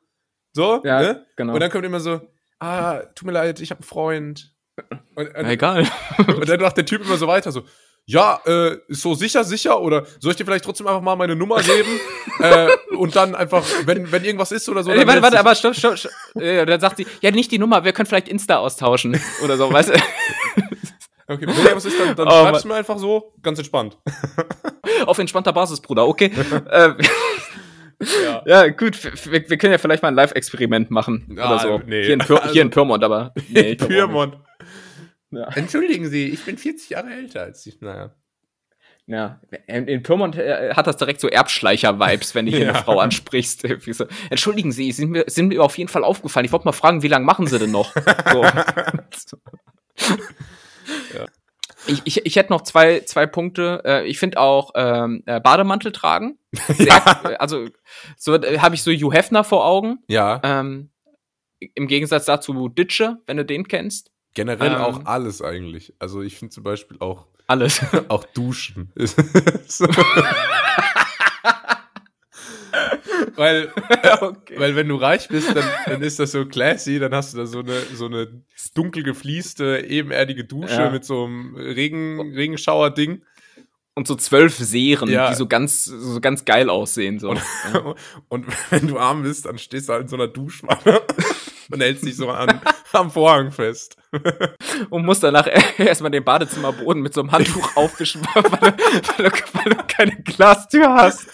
So, ja, ne? genau. Und dann kommt immer so, ah, tut mir leid, ich habe einen Freund. Und, und, egal. Und dann macht der Typ immer so weiter, so, ja, äh, so sicher, sicher oder soll ich dir vielleicht trotzdem einfach mal meine Nummer geben äh, und dann einfach, wenn, wenn irgendwas ist oder so. Äh, warte, warte, aber stopp, stopp, stopp. Äh, dann sagt sie, ja, nicht die Nummer, wir können vielleicht Insta austauschen oder so, weißt du? Okay, wenn irgendwas ist, dann, dann oh, schreibst du mir einfach so, ganz entspannt. Auf entspannter Basis, Bruder, okay. äh, ja. ja. gut, wir, wir, können ja vielleicht mal ein Live-Experiment machen ah, oder so. Nee. Hier in, Pür also, hier in Pyrmont, aber. Nee, Pyrmont. Ja. Entschuldigen Sie, ich bin 40 Jahre älter als Sie. Naja. Ja, in Pyrmont äh, hat das direkt so Erbschleicher-Vibes, wenn du hier ja. eine Frau ansprichst. So, Entschuldigen Sie, sind mir, sind mir auf jeden Fall aufgefallen. Ich wollte mal fragen, wie lange machen Sie denn noch? So. ja. ich, ich, ich hätte noch zwei, zwei Punkte. Äh, ich finde auch ähm, äh, Bademantel tragen. Sehr, ja. Also so habe ich so Hugh Hefner vor Augen. Ja. Ähm, Im Gegensatz dazu Ditsche, wenn du den kennst. Generell ähm, auch alles eigentlich. Also ich finde zum Beispiel auch alles. auch Duschen. weil, okay. weil wenn du reich bist, dann, dann ist das so classy, dann hast du da so eine, so eine dunkel gefließte, ebenerdige Dusche ja. mit so einem Regen, Regenschauer-Ding. Und so zwölf Seeren, ja. die so ganz, so ganz geil aussehen. So. Und, ja. und wenn du arm bist, dann stehst du halt in so einer Duschwanne und hältst dich so an, am Vorhang fest. Und musst danach erstmal den Badezimmerboden mit so einem Handtuch aufwischen, weil du, weil, du, weil du keine Glastür hast.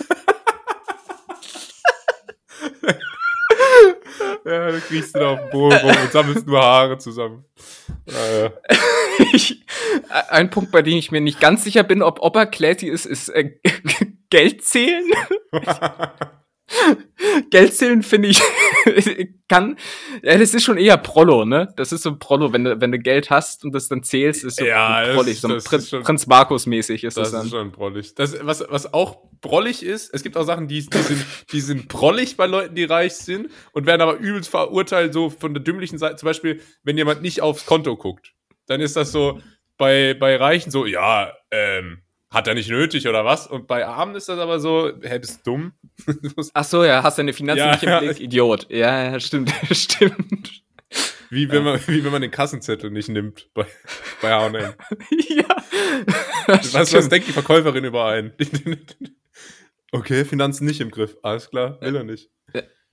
ja, du kriegst du da auf dem Boden rum und sammelst nur Haare zusammen. Naja. Ich, ein Punkt, bei dem ich mir nicht ganz sicher bin, ob Opa Classy ist, ist äh, Geld zählen. Geld zählen finde ich kann. Ja, das ist schon eher Prollo, ne? Das ist so Prollo, wenn du, wenn du Geld hast und das dann zählst, ist so ja, prollig. So Prin schon, Prinz Markus-mäßig ist das, das dann. Das ist schon prollig. Das, was, was auch prollig ist, es gibt auch Sachen, die, die, sind, die sind prollig bei Leuten, die reich sind und werden aber übelst verurteilt, so von der dümmlichen Seite. Zum Beispiel, wenn jemand nicht aufs Konto guckt, dann ist das so bei, bei Reichen so, ja, ähm, hat er nicht nötig oder was? Und bei Armen ist das aber so, hä, bist du dumm? Ach so, ja, hast deine Finanzen ja, nicht im Blick, Idiot. Ja, ja, stimmt, stimmt. Wie wenn, ja. man, wie wenn man den Kassenzettel nicht nimmt bei, bei H&M. ja. Was, was denkt die Verkäuferin über einen? okay, Finanzen nicht im Griff. Alles klar, will er nicht.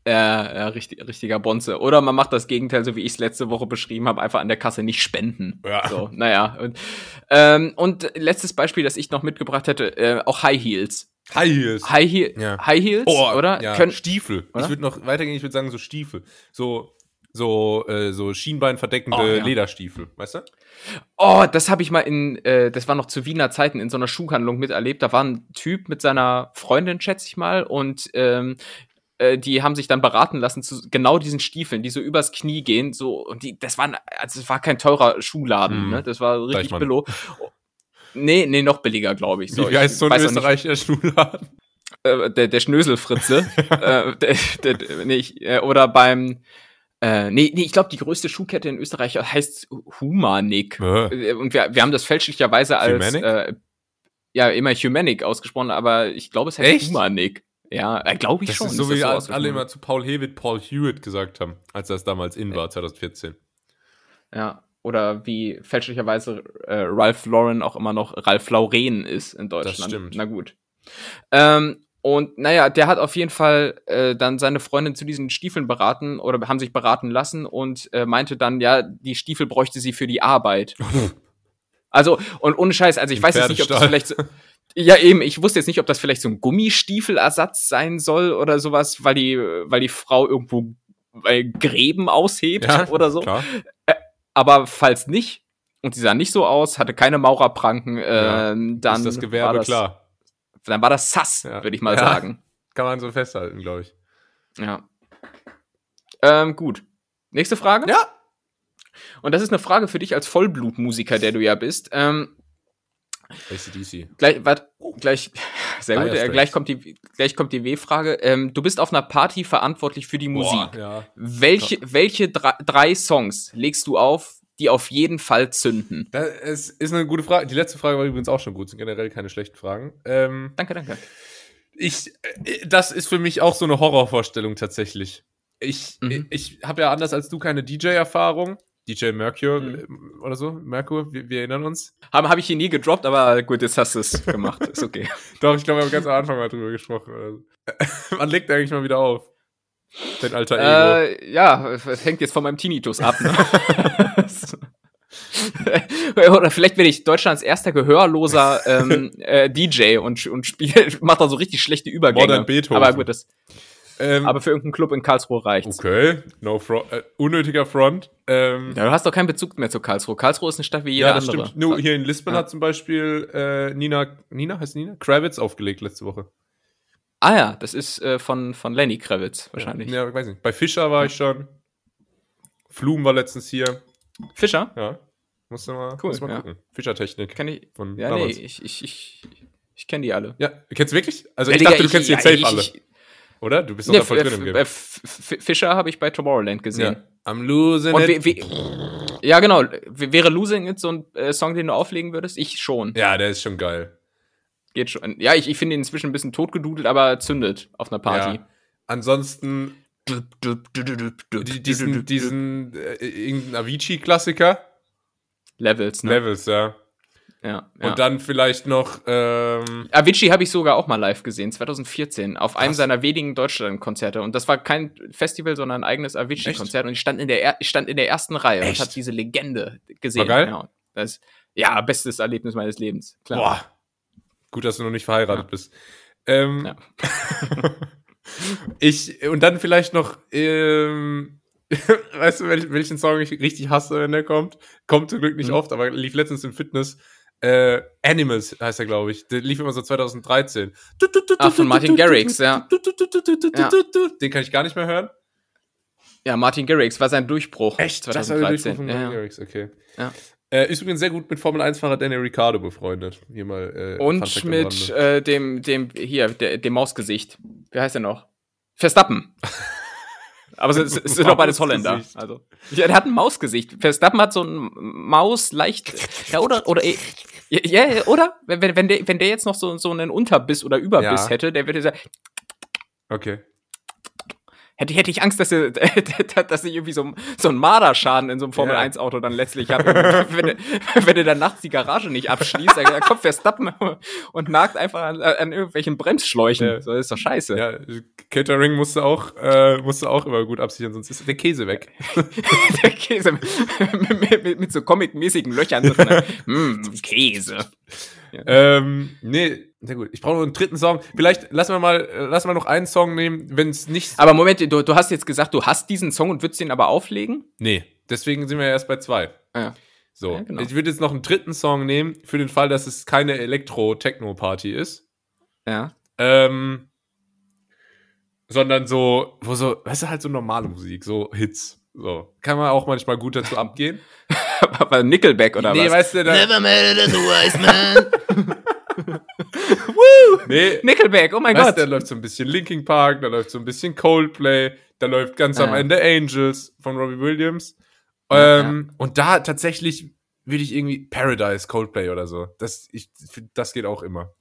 Ja, ja richtig, richtiger Bonze. Oder man macht das Gegenteil, so wie ich es letzte Woche beschrieben habe, einfach an der Kasse nicht spenden. Ja. So, naja. Und, ähm, und letztes Beispiel, das ich noch mitgebracht hätte, äh, auch High Heels. High Heels. High, He ja. High Heels, oh, oder? Ja, Können Stiefel. Oder? Ich würde noch weitergehen, ich würde sagen so Stiefel. So, so, äh, so schienbeinverdeckende oh, ja. Lederstiefel, weißt du? Oh, das habe ich mal in, äh, das war noch zu Wiener Zeiten in so einer Schuhhandlung miterlebt. Da war ein Typ mit seiner Freundin, schätze ich mal, und ähm, äh, die haben sich dann beraten lassen zu genau diesen Stiefeln, die so übers Knie gehen, so und die, das waren, also es war kein teurer Schuhladen, hm. ne? Das war richtig billo. Nee, nee, noch billiger, glaube ich. So, wie, heißt so ein österreichischer Schuhladen? Äh, der, der Schnöselfritze. äh, der, der, nee, ich, äh, oder beim äh, nee, nee, ich glaube, die größte Schuhkette in Österreich heißt Humanik. Äh. Und wir, wir haben das fälschlicherweise als äh, ja immer Humanic ausgesprochen, aber ich glaube, es heißt Echt? Humanik. Ja, äh, glaube ich das schon. Ist so wie so alle immer zu Paul Hewitt Paul Hewitt gesagt haben, als das damals in war, 2014. Ja, oder wie fälschlicherweise äh, Ralph Lauren auch immer noch Ralph Lauren ist in Deutschland. Das stimmt. Na gut. Ähm, und naja, der hat auf jeden Fall äh, dann seine Freundin zu diesen Stiefeln beraten oder haben sich beraten lassen und äh, meinte dann, ja, die Stiefel bräuchte sie für die Arbeit. also, und ohne Scheiß, also ich weiß jetzt nicht, ob das vielleicht so, Ja, eben, ich wusste jetzt nicht, ob das vielleicht so ein Gummistiefelersatz sein soll oder sowas, weil die, weil die Frau irgendwo äh, Gräben aushebt ja, oder so. Äh, aber falls nicht, und sie sah nicht so aus, hatte keine Maurerpranken, äh, ja, dann. Ist das Gewerbe das, klar dann war das Sass, ja. würde ich mal sagen. Kann man so festhalten, glaube ich. Ja. Ähm, gut. Nächste Frage? Ja. Und das ist eine Frage für dich als Vollblutmusiker, der du ja bist. Ähm, ACDC. Gleich, warte, gleich, sehr gut, äh, gleich kommt die, gleich kommt die W-Frage. Ähm, du bist auf einer Party verantwortlich für die Musik. Boah, ja. Welche, welche drei, drei Songs legst du auf, die auf jeden Fall zünden? Das ist eine gute Frage. Die letzte Frage war übrigens auch schon gut. Sind generell keine schlechten Fragen. Ähm, danke, danke. Ich, äh, das ist für mich auch so eine Horrorvorstellung tatsächlich. Ich, mhm. ich habe ja anders als du keine DJ-Erfahrung. DJ Mercure mhm. oder so. Merkur, wir, wir, erinnern uns. Habe hab ich hier nie gedroppt, aber gut, jetzt hast du es gemacht. Ist okay. Doch, ich glaube, wir haben ganz am Anfang mal drüber gesprochen. Man legt eigentlich mal wieder auf. Dein alter Ego. Äh, ja, es hängt jetzt von meinem Tinnitus ab. Ne? Oder vielleicht bin ich Deutschlands erster gehörloser ähm, äh, DJ und, und spiel, macht da so richtig schlechte Übergänge. Modern Beethoven. Aber gut, das. Ähm, aber für irgendeinen Club in Karlsruhe reicht's. Okay, no front, äh, unnötiger Front. Ähm, ja, du hast doch keinen Bezug mehr zu Karlsruhe. Karlsruhe ist eine Stadt wie jede ja, das andere. Stimmt. Nur hier in Lisbon ja. hat zum Beispiel äh, Nina, Nina heißt Nina? Kravitz aufgelegt letzte Woche. Ah ja, das ist äh, von, von Lenny Kravitz wahrscheinlich. Ja, ja, weiß nicht. Bei Fischer war ich schon. Flum war letztens hier. Fischer? Ja. Musst du mal, cool, musst mal ja. gucken. Fischertechnik. Kenn ich. Von ja, damals. nee, ich, ich, ich, ich kenne die alle. Ja, kennst du wirklich? Also ja, ich dachte, du kennst die jetzt safe alle. Oder? Du bist doch da voll drin im Game. Fischer habe ich bei Tomorrowland gesehen. Ja. I'm losing Und it. Wie, ja, genau. Wäre Losing It so ein äh, Song, den du auflegen würdest? Ich schon. Ja, der ist schon geil. Geht schon. Ja, ich, ich finde ihn inzwischen ein bisschen totgedudelt, aber zündet auf einer Party. Ja. Ansonsten diesen, diesen äh, irgendein Avicii-Klassiker. Levels, ne? Levels, ja. Ja, ja. Und dann vielleicht noch. Ähm Avicii habe ich sogar auch mal live gesehen, 2014, auf einem seiner wenigen Deutschland-Konzerte. Und das war kein Festival, sondern ein eigenes Avicii-Konzert. Und ich stand in der, ich stand in der ersten Reihe Echt? und habe diese Legende gesehen. War geil? Ja, das, ja, bestes Erlebnis meines Lebens. Klar. Boah. Gut, dass du noch nicht verheiratet ja. bist. Ähm, ja. ich, und dann vielleicht noch, ähm, weißt du, welch, welchen Song ich richtig hasse, wenn der kommt? Kommt zum Glück nicht mhm. oft, aber lief letztens im Fitness. Äh, Animals heißt er, glaube ich. Der lief immer so 2013. Ach, von Martin Garrix, ja. ja. Den kann ich gar nicht mehr hören. Ja, Martin Garrix war sein Durchbruch. Echt? 2013. Das war der Durchbruch von Martin ja. Garrix, okay. Ja. Äh, ist übrigens sehr gut mit Formel 1-Fahrer Danny Ricciardo befreundet. Hier mal, äh, Und mit äh, dem, dem, hier, der, dem Mausgesicht. Wie heißt er noch? Verstappen. Aber es, es sind doch beides Holländer. Also. Ja, der hat ein Mausgesicht. Verstappen hat so ein Maus leicht. Ja, oder? Oder ja, ja, oder? Wenn, wenn, der, wenn der jetzt noch so, so einen Unterbiss oder Überbiss ja. hätte, der würde sagen. Okay hätte, hätte ich Angst, dass, er, dass ich irgendwie so, so einen Marderschaden in so einem Formel-1-Auto dann letztlich habe. wenn, wenn er dann nachts die Garage nicht abschließt, dann kommt Verstappen und nagt einfach an, an irgendwelchen Bremsschläuchen. Ja. So, das ist doch scheiße. Ja, Catering musste auch, äh, musste auch immer gut absichern, sonst ist der Käse weg. der Käse mit, mit, mit so comic-mäßigen Löchern drin. mm, Käse. Ja. Ähm, nee, sehr gut. Ich brauche noch einen dritten Song. Vielleicht lassen wir mal, äh, lassen wir noch einen Song nehmen, wenn es nicht. Aber Moment, du, du hast jetzt gesagt, du hast diesen Song und würdest den aber auflegen? Nee, deswegen sind wir ja erst bei zwei. Ah, ja. So, ja, genau. ich würde jetzt noch einen dritten Song nehmen, für den Fall, dass es keine Elektro-Techno-Party ist. Ja. Ähm, sondern so, wo so, weißt du, halt so normale Musik, so Hits. So. Kann man auch manchmal gut dazu abgehen. Aber Nickelback oder nee, was? Nee, weißt du, da Never made it as a wise man. Woo! Nee. Nickelback, oh mein weißt, Gott. Da läuft so ein bisschen Linking Park, da läuft so ein bisschen Coldplay, da läuft ganz ja. am Ende Angels von Robbie Williams. Ja, ähm, ja. Und da tatsächlich würde ich irgendwie Paradise Coldplay oder so. Das, ich, das geht auch immer.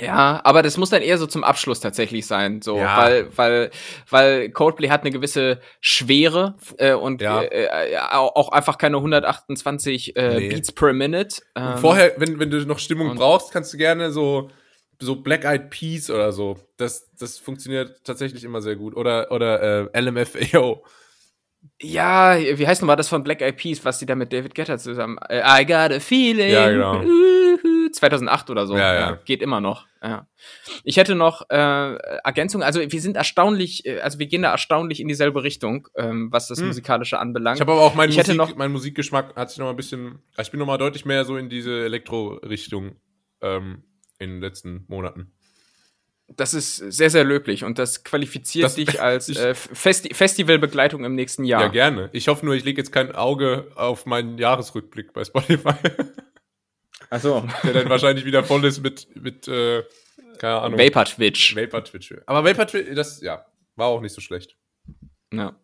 Ja, aber das muss dann eher so zum Abschluss tatsächlich sein, so, ja. weil, weil, weil Coldplay hat eine gewisse Schwere äh, und ja. äh, auch einfach keine 128 äh, nee. Beats per Minute. Ähm, vorher, wenn, wenn du noch Stimmung brauchst, kannst du gerne so, so Black Eyed Peas oder so. Das, das funktioniert tatsächlich immer sehr gut. Oder, oder äh, LMFAO. Ja, wie heißt nochmal das von Black Eyed Peas, was die da mit David Guetta zusammen. Äh, I got a feeling. Ja, genau. 2008 oder so. Ja, ja. Geht immer noch. Ja. Ich hätte noch äh, Ergänzung. Also wir sind erstaunlich, äh, also wir gehen da erstaunlich in dieselbe Richtung, ähm, was das hm. musikalische anbelangt. Ich habe aber auch meinen Musik, noch, mein Musikgeschmack hat sich noch mal ein bisschen. Also ich bin noch mal deutlich mehr so in diese Elektro-Richtung ähm, in den letzten Monaten. Das ist sehr, sehr löblich und das qualifiziert das, dich als äh, Festi Festivalbegleitung im nächsten Jahr. Ja, gerne. Ich hoffe nur, ich lege jetzt kein Auge auf meinen Jahresrückblick bei Spotify. Achso. Der dann wahrscheinlich wieder voll ist mit, mit äh, keine Ahnung. Vapor Twitch. Vapor Twitch. Aber Vapor Twitch, das, ja, war auch nicht so schlecht. Ja.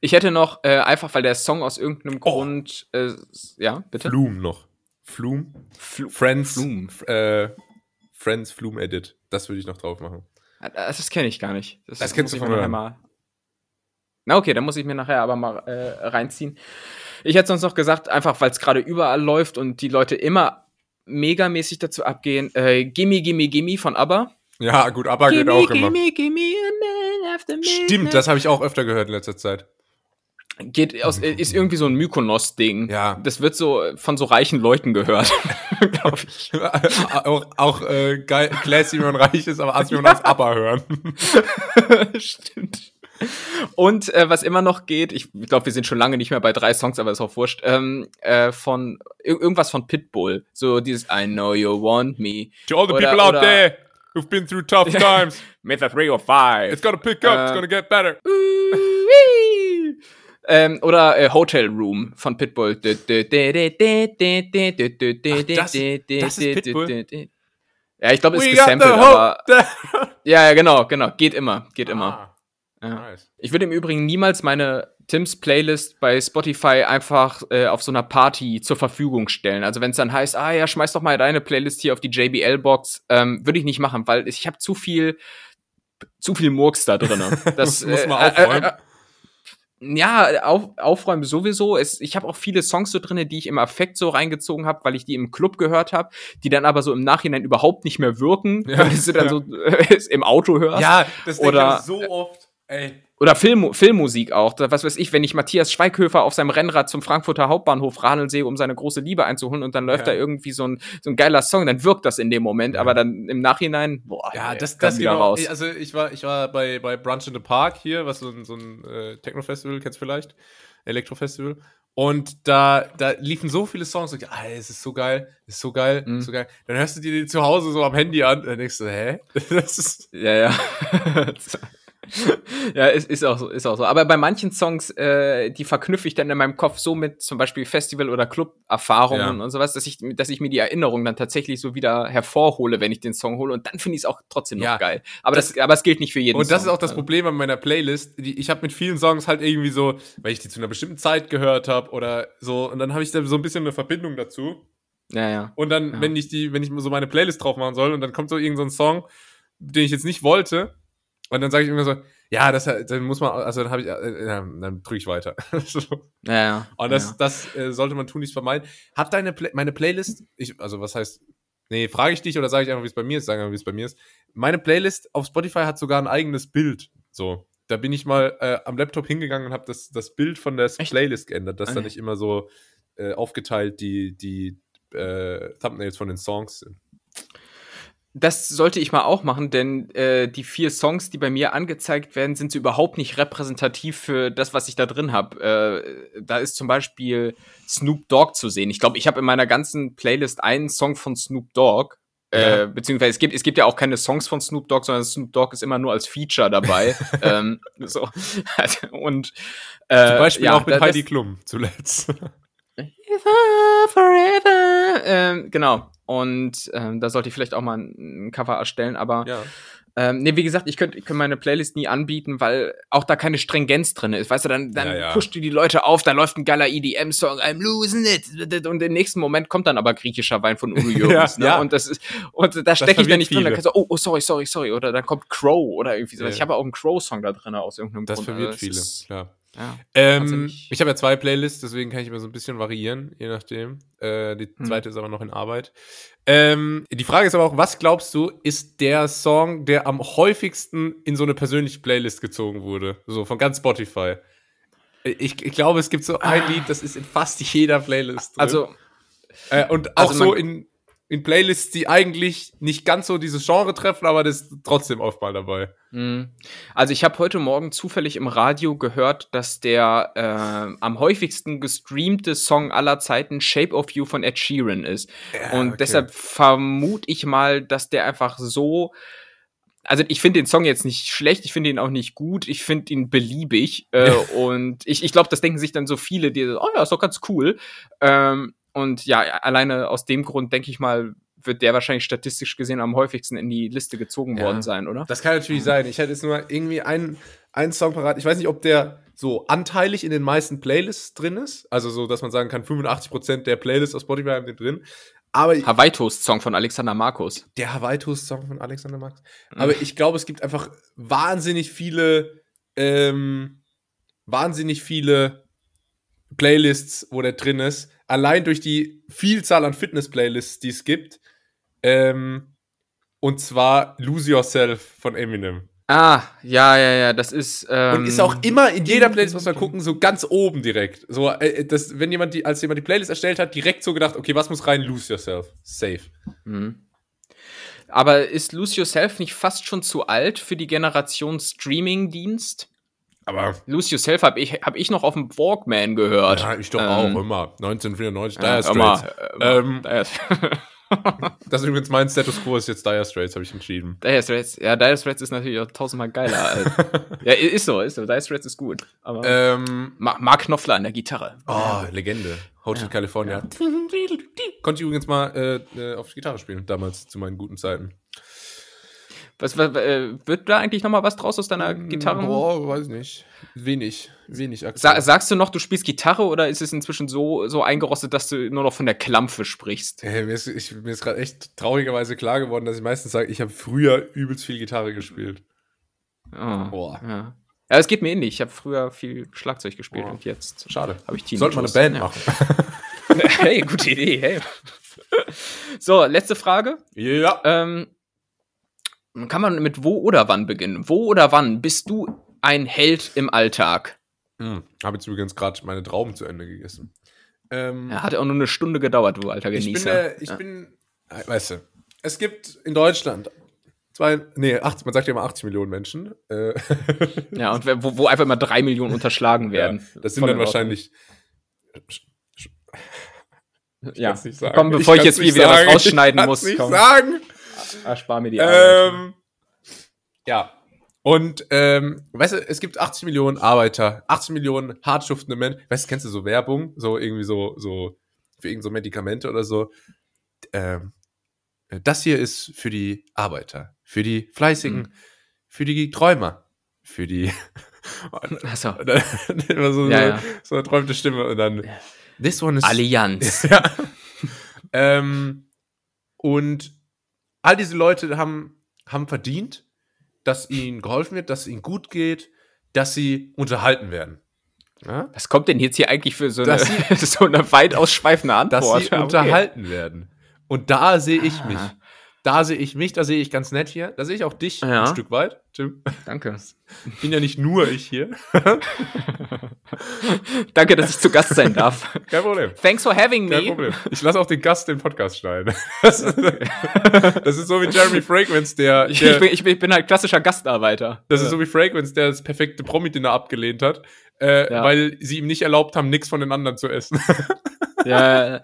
Ich hätte noch, äh, einfach weil der Song aus irgendeinem oh. Grund, äh, ja, bitte? Flume noch. Flume? Fl Friends. Flume. Äh, Friends Flume Edit. Das würde ich noch drauf machen. Äh, das kenne ich gar nicht. Das, das kennst du von mir. Mal. Na okay, dann muss ich mir nachher aber mal äh, reinziehen. Ich hätte sonst noch gesagt, einfach weil es gerade überall läuft und die Leute immer megamäßig dazu abgehen. Äh, gimme, gimme, gimme von ABBA. Ja, gut, ABBA gimme, geht auch gimme, immer. Gimme, gimme Stimmt, das habe ich auch öfter gehört in letzter Zeit. Geht aus, ist irgendwie so ein Mykonos-Ding. Ja. Das wird so von so reichen Leuten gehört, glaube ich. auch auch äh, geil, classy, wenn man reich ist, aber als wir ja. uns ABBA hören. Stimmt. Und äh, was immer noch geht, ich glaube, wir sind schon lange nicht mehr bei drei Songs, aber ist auch wurscht, ähm, äh, von irgendwas von Pitbull. So dieses I know you want me. To all the oder, people out there who've been through tough times. Method 3 or 5. It's gonna pick up, uh, it's gonna get better. Ähm, oder äh, Hotel Room von Pitbull. Ach, das, das ist Pitbull? Ja, ich glaube, es ist gesampelt, aber. ja, ja, genau, genau. Geht immer, geht ah. immer. Ja. Nice. Ich würde im Übrigen niemals meine Tims Playlist bei Spotify einfach äh, auf so einer Party zur Verfügung stellen. Also wenn es dann heißt, ah ja, schmeiß doch mal deine Playlist hier auf die JBL-Box, ähm, würde ich nicht machen, weil ich habe zu viel, zu viel Murks da drin. Das muss man äh, aufräumen. Äh, äh, ja, auf, aufräumen sowieso. Es, ich habe auch viele Songs so drin, die ich im Affekt so reingezogen habe, weil ich die im Club gehört habe, die dann aber so im Nachhinein überhaupt nicht mehr wirken, ja, weil du sie dann ja. so äh, im Auto hörst. Ja, das denke ich so oft. Ey. Oder Film, Filmmusik auch. Was weiß ich, wenn ich Matthias Schweighöfer auf seinem Rennrad zum Frankfurter Hauptbahnhof radeln sehe, um seine große Liebe einzuholen und dann läuft ja. da irgendwie so ein, so ein geiler Song, dann wirkt das in dem Moment, ja. aber dann im Nachhinein, boah, ja, ey, das, das genau, raus. Also ich war, ich war bei, bei Brunch in the Park hier, was so ein, so ein äh, Techno-Festival, kennst du vielleicht? Elektro-Festival. Und da, da liefen so viele Songs und ich, ah, es ist so geil, ist so geil, mhm. so geil. Dann hörst du dir die zu Hause so am Handy an und dann denkst du, hä? Das ist. Ja, ja. ja, ist, ist, auch so, ist auch so. Aber bei manchen Songs, äh, die verknüpfe ich dann in meinem Kopf so mit zum Beispiel Festival- oder Club-Erfahrungen ja. und sowas, dass ich, dass ich mir die Erinnerung dann tatsächlich so wieder hervorhole, wenn ich den Song hole. Und dann finde ich es auch trotzdem ja, noch geil. Aber das, das, aber es gilt nicht für jeden Und das Song. ist auch das Problem an meiner Playlist. Die, ich habe mit vielen Songs halt irgendwie so, weil ich die zu einer bestimmten Zeit gehört habe oder so, und dann habe ich da so ein bisschen eine Verbindung dazu. Ja, ja. Und dann, ja. wenn ich die, wenn ich so meine Playlist drauf machen soll und dann kommt so irgendein so Song, den ich jetzt nicht wollte, und dann sage ich immer so, ja, das dann muss man, also dann habe ich, äh, dann drücke ich weiter. so. Ja, ja. Und das, ja. das äh, sollte man tun, nicht vermeiden. Hat deine Play meine Playlist, ich, also was heißt, nee, frage ich dich oder sage ich einfach, wie es bei mir ist, sage einfach, wie es bei mir ist. Meine Playlist auf Spotify hat sogar ein eigenes Bild. So. Da bin ich mal äh, am Laptop hingegangen und habe das, das Bild von der Echt? Playlist geändert, dass okay. da nicht immer so äh, aufgeteilt die, die äh, Thumbnails von den Songs sind. Das sollte ich mal auch machen, denn äh, die vier Songs, die bei mir angezeigt werden, sind so überhaupt nicht repräsentativ für das, was ich da drin habe. Äh, da ist zum Beispiel Snoop Dogg zu sehen. Ich glaube, ich habe in meiner ganzen Playlist einen Song von Snoop Dogg. Äh, beziehungsweise es gibt, es gibt ja auch keine Songs von Snoop Dogg, sondern Snoop Dogg ist immer nur als Feature dabei. ähm, so. Und äh, Zum Beispiel ja, auch mit Heidi Klum zuletzt. Forever. Ähm, genau. Und ähm, da sollte ich vielleicht auch mal ein Cover erstellen, aber ja. Ähm, nee, wie gesagt, ich könnte könnt meine Playlist nie anbieten, weil auch da keine Stringenz drin ist. Weißt du, dann, dann ja, ja. pusht du die Leute auf, da läuft ein geiler EDM-Song, I'm losing it. Und im nächsten Moment kommt dann aber griechischer Wein von Udo Jürgens. ja, ne? Und das ist, und da stecke ich dann nicht viele. drin. Dann kannst du, oh, oh, sorry, sorry, sorry. Oder dann kommt Crow oder irgendwie sowas. Ich habe auch einen Crow-Song da drin aus irgendeinem das Grund. Das verwirrt also, viele, klar. Ja, ähm, ich habe ja zwei Playlists, deswegen kann ich immer so ein bisschen variieren, je nachdem. Äh, die hm. zweite hm. ist aber noch in Arbeit. Ähm, die Frage ist aber auch, was glaubst du, ist der Song, der am häufigsten in so eine persönliche Playlist gezogen wurde? So von ganz Spotify. Ich, ich glaube, es gibt so ein ah. Lied, das ist in fast jeder Playlist. Drin. Also. Äh, und auch also so in in Playlists, die eigentlich nicht ganz so dieses Genre treffen, aber das ist trotzdem oft mal dabei. Mhm. Also ich habe heute Morgen zufällig im Radio gehört, dass der äh, am häufigsten gestreamte Song aller Zeiten Shape of You von Ed Sheeran ist. Ja, Und okay. deshalb vermute ich mal, dass der einfach so also ich finde den Song jetzt nicht schlecht, ich finde ihn auch nicht gut, ich finde ihn beliebig äh, und ich, ich glaube, das denken sich dann so viele, die, oh ja, ist doch ganz cool. Ähm, und ja, alleine aus dem Grund, denke ich mal, wird der wahrscheinlich statistisch gesehen am häufigsten in die Liste gezogen ja, worden sein, oder? Das kann natürlich sein. Ich hätte jetzt nur irgendwie einen, einen Song parat. Ich weiß nicht, ob der so anteilig in den meisten Playlists drin ist. Also so, dass man sagen kann, 85% der Playlists aus Spotify haben den drin. Aber Hawaii Toast Song von Alexander Markus. Der Hawaii Toast Song von Alexander Markus. Mhm. Aber ich glaube, es gibt einfach wahnsinnig viele, ähm, wahnsinnig viele Playlists, wo der drin ist allein durch die Vielzahl an Fitness-Playlists, die es gibt. Ähm, und zwar Lose Yourself von Eminem. Ah, ja, ja, ja, das ist. Ähm, und ist auch immer in jeder Playlist, muss man gucken, so ganz oben direkt. So, äh, das, wenn jemand die, als jemand die Playlist erstellt hat, direkt so gedacht, okay, was muss rein? Lose Yourself. Safe. Mhm. Aber ist Lose Yourself nicht fast schon zu alt für die Generation Streaming-Dienst? Aber Lose Yourself habe ich, hab ich noch auf dem Walkman gehört. Ja, ich doch ähm, auch, immer. 1994, Dire Straits. Ähm, das ist übrigens mein Status Quo, ist jetzt Dire Straits, habe ich entschieden. Dire Straits, ja, Dire Straits ist natürlich auch tausendmal geiler. ja, ist so, ist so. Dire Straits ist gut. Aber ähm, Mark Knopfler an der Gitarre. Oh, Legende. Hotel ja. California. Ja. Konnte ich übrigens mal äh, äh, auf Gitarre spielen, damals zu meinen guten Zeiten. Was, was äh, wird da eigentlich noch mal was draus aus deiner mm, Gitarre? Boah, weiß nicht. Wenig, wenig Sa sagst du noch, du spielst Gitarre oder ist es inzwischen so, so eingerostet, dass du nur noch von der Klampfe sprichst? Hey, mir ist, ist gerade echt traurigerweise klar geworden, dass ich meistens sage, ich habe früher übelst viel Gitarre gespielt. Oh, Boah. Ja. Ja, es geht mir ähnlich. Ich habe früher viel Schlagzeug gespielt oh. und jetzt schade. Habe ich Team. Sollte man eine Band ja. machen. hey, gute Idee. Hey. So, letzte Frage. Ja. Ähm, kann man mit wo oder wann beginnen? Wo oder wann bist du ein Held im Alltag? Hm, habe jetzt übrigens gerade meine Trauben zu Ende gegessen. Ähm, ja, hat ja auch nur eine Stunde gedauert, du alter Genießer. Ich bin, äh, ich ja. bin äh, weißt du, es gibt in Deutschland zwei, nee, 80, man sagt ja immer 80 Millionen Menschen. Äh, ja, und wo, wo, einfach immer drei Millionen unterschlagen werden. Ja, das sind dann wahrscheinlich. Ich ja, komm, bevor ich, ich jetzt wieder sagen. was rausschneiden ich muss. Nicht komm. sagen. Erspar mir die Arbeit. Ähm, ja. Und, ähm, weißt du, es gibt 80 Millionen Arbeiter, 80 Millionen hartschuftende Menschen. Weißt du, kennst du so Werbung? So irgendwie so, so, für irgend so Medikamente oder so. Ähm, das hier ist für die Arbeiter, für die Fleißigen, mhm. für die Träumer, für die. Achso. immer so, ja, ja. so eine träumte Stimme und dann. This one is. Allianz. ja. ähm, und all diese Leute haben, haben verdient, dass ihnen geholfen wird, dass es ihnen gut geht, dass sie unterhalten werden. Ja? Was kommt denn jetzt hier eigentlich für so, eine, sie, so eine weit ausschweifende Antwort? Dass sie okay. unterhalten werden. Und da sehe ich ah. mich. Da sehe ich mich, da sehe ich ganz nett hier. Da sehe ich auch dich ja. ein Stück weit, Tim. Danke. Bin ja nicht nur ich hier. Danke, dass ich zu Gast sein darf. Kein Problem. Thanks for having me. Kein Problem. Ich lasse auch den Gast den Podcast schneiden. Das ist, das ist so wie Jeremy Fragrance, der. der ich, bin, ich, bin, ich, bin, halt klassischer Gastarbeiter. Das ist so wie Fragrance, der das perfekte Promi-Dinner abgelehnt hat, äh, ja. weil sie ihm nicht erlaubt haben, nichts von den anderen zu essen. ja.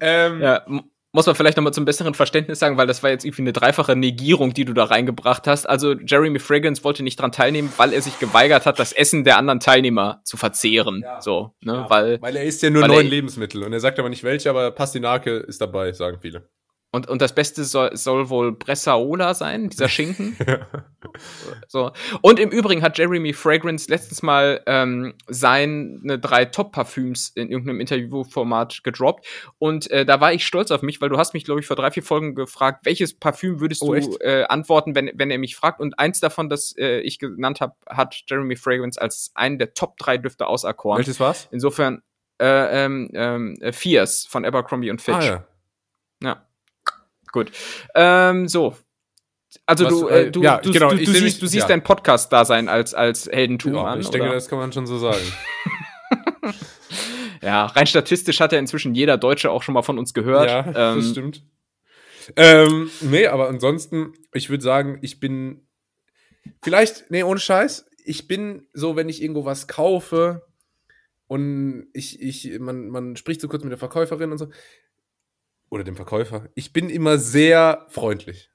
ähm, ja muss man vielleicht nochmal zum besseren Verständnis sagen, weil das war jetzt irgendwie eine dreifache Negierung, die du da reingebracht hast. Also Jeremy Fragrance wollte nicht dran teilnehmen, weil er sich geweigert hat, das Essen der anderen Teilnehmer zu verzehren. Ja. So, ne? Ja. Weil, weil er isst ja nur neun Lebensmittel und er sagt aber nicht welche, aber Pastinake ist dabei, sagen viele. Und, und das Beste soll, soll wohl Bressaola sein, dieser Schinken. so. Und im Übrigen hat Jeremy Fragrance letztens mal ähm, seine drei Top-Parfüms in irgendeinem Interviewformat gedroppt. Und äh, da war ich stolz auf mich, weil du hast mich, glaube ich, vor drei, vier Folgen gefragt, welches Parfüm würdest oh, du äh, antworten, wenn, wenn er mich fragt. Und eins davon, das äh, ich genannt habe, hat Jeremy Fragrance als einen der Top drei Düfte auserkoren. Welches war's? Insofern äh, ähm, ähm, Fierce von Abercrombie und Fitch. Ah, ja. ja. Gut. Ähm, so. Also Was, du, äh, du, ja, du, genau, du, du siehst, mich, du siehst ja. dein Podcast-Dasein als, als Heldentum ja, an. Ich denke, oder? das kann man schon so sagen. ja, rein statistisch hat ja inzwischen jeder Deutsche auch schon mal von uns gehört. Ja, ähm, das stimmt. Ähm, nee, aber ansonsten, ich würde sagen, ich bin vielleicht, nee, ohne Scheiß, ich bin so, wenn ich irgendwo was kaufe und ich, ich, man, man spricht so kurz mit der Verkäuferin und so, oder dem Verkäufer. Ich bin immer sehr freundlich.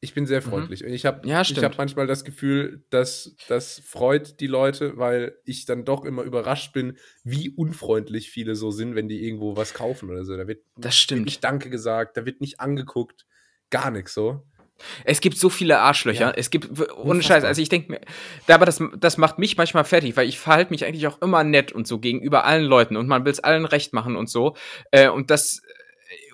Ich bin sehr mhm. freundlich. Mhm. Und ich habe ja, hab manchmal das Gefühl, dass das freut die Leute, weil ich dann doch immer überrascht bin, wie unfreundlich viele so sind, wenn die irgendwo was kaufen oder so. Da wird, das stimmt. Wird nicht Danke gesagt, da wird nicht angeguckt, gar nichts so. Es gibt so viele Arschlöcher. Ja. Es gibt, ohne Scheiß, also ich denke mir, aber das, das macht mich manchmal fertig, weil ich verhalte mich eigentlich auch immer nett und so gegenüber allen Leuten und man will es allen recht machen und so. Äh, und das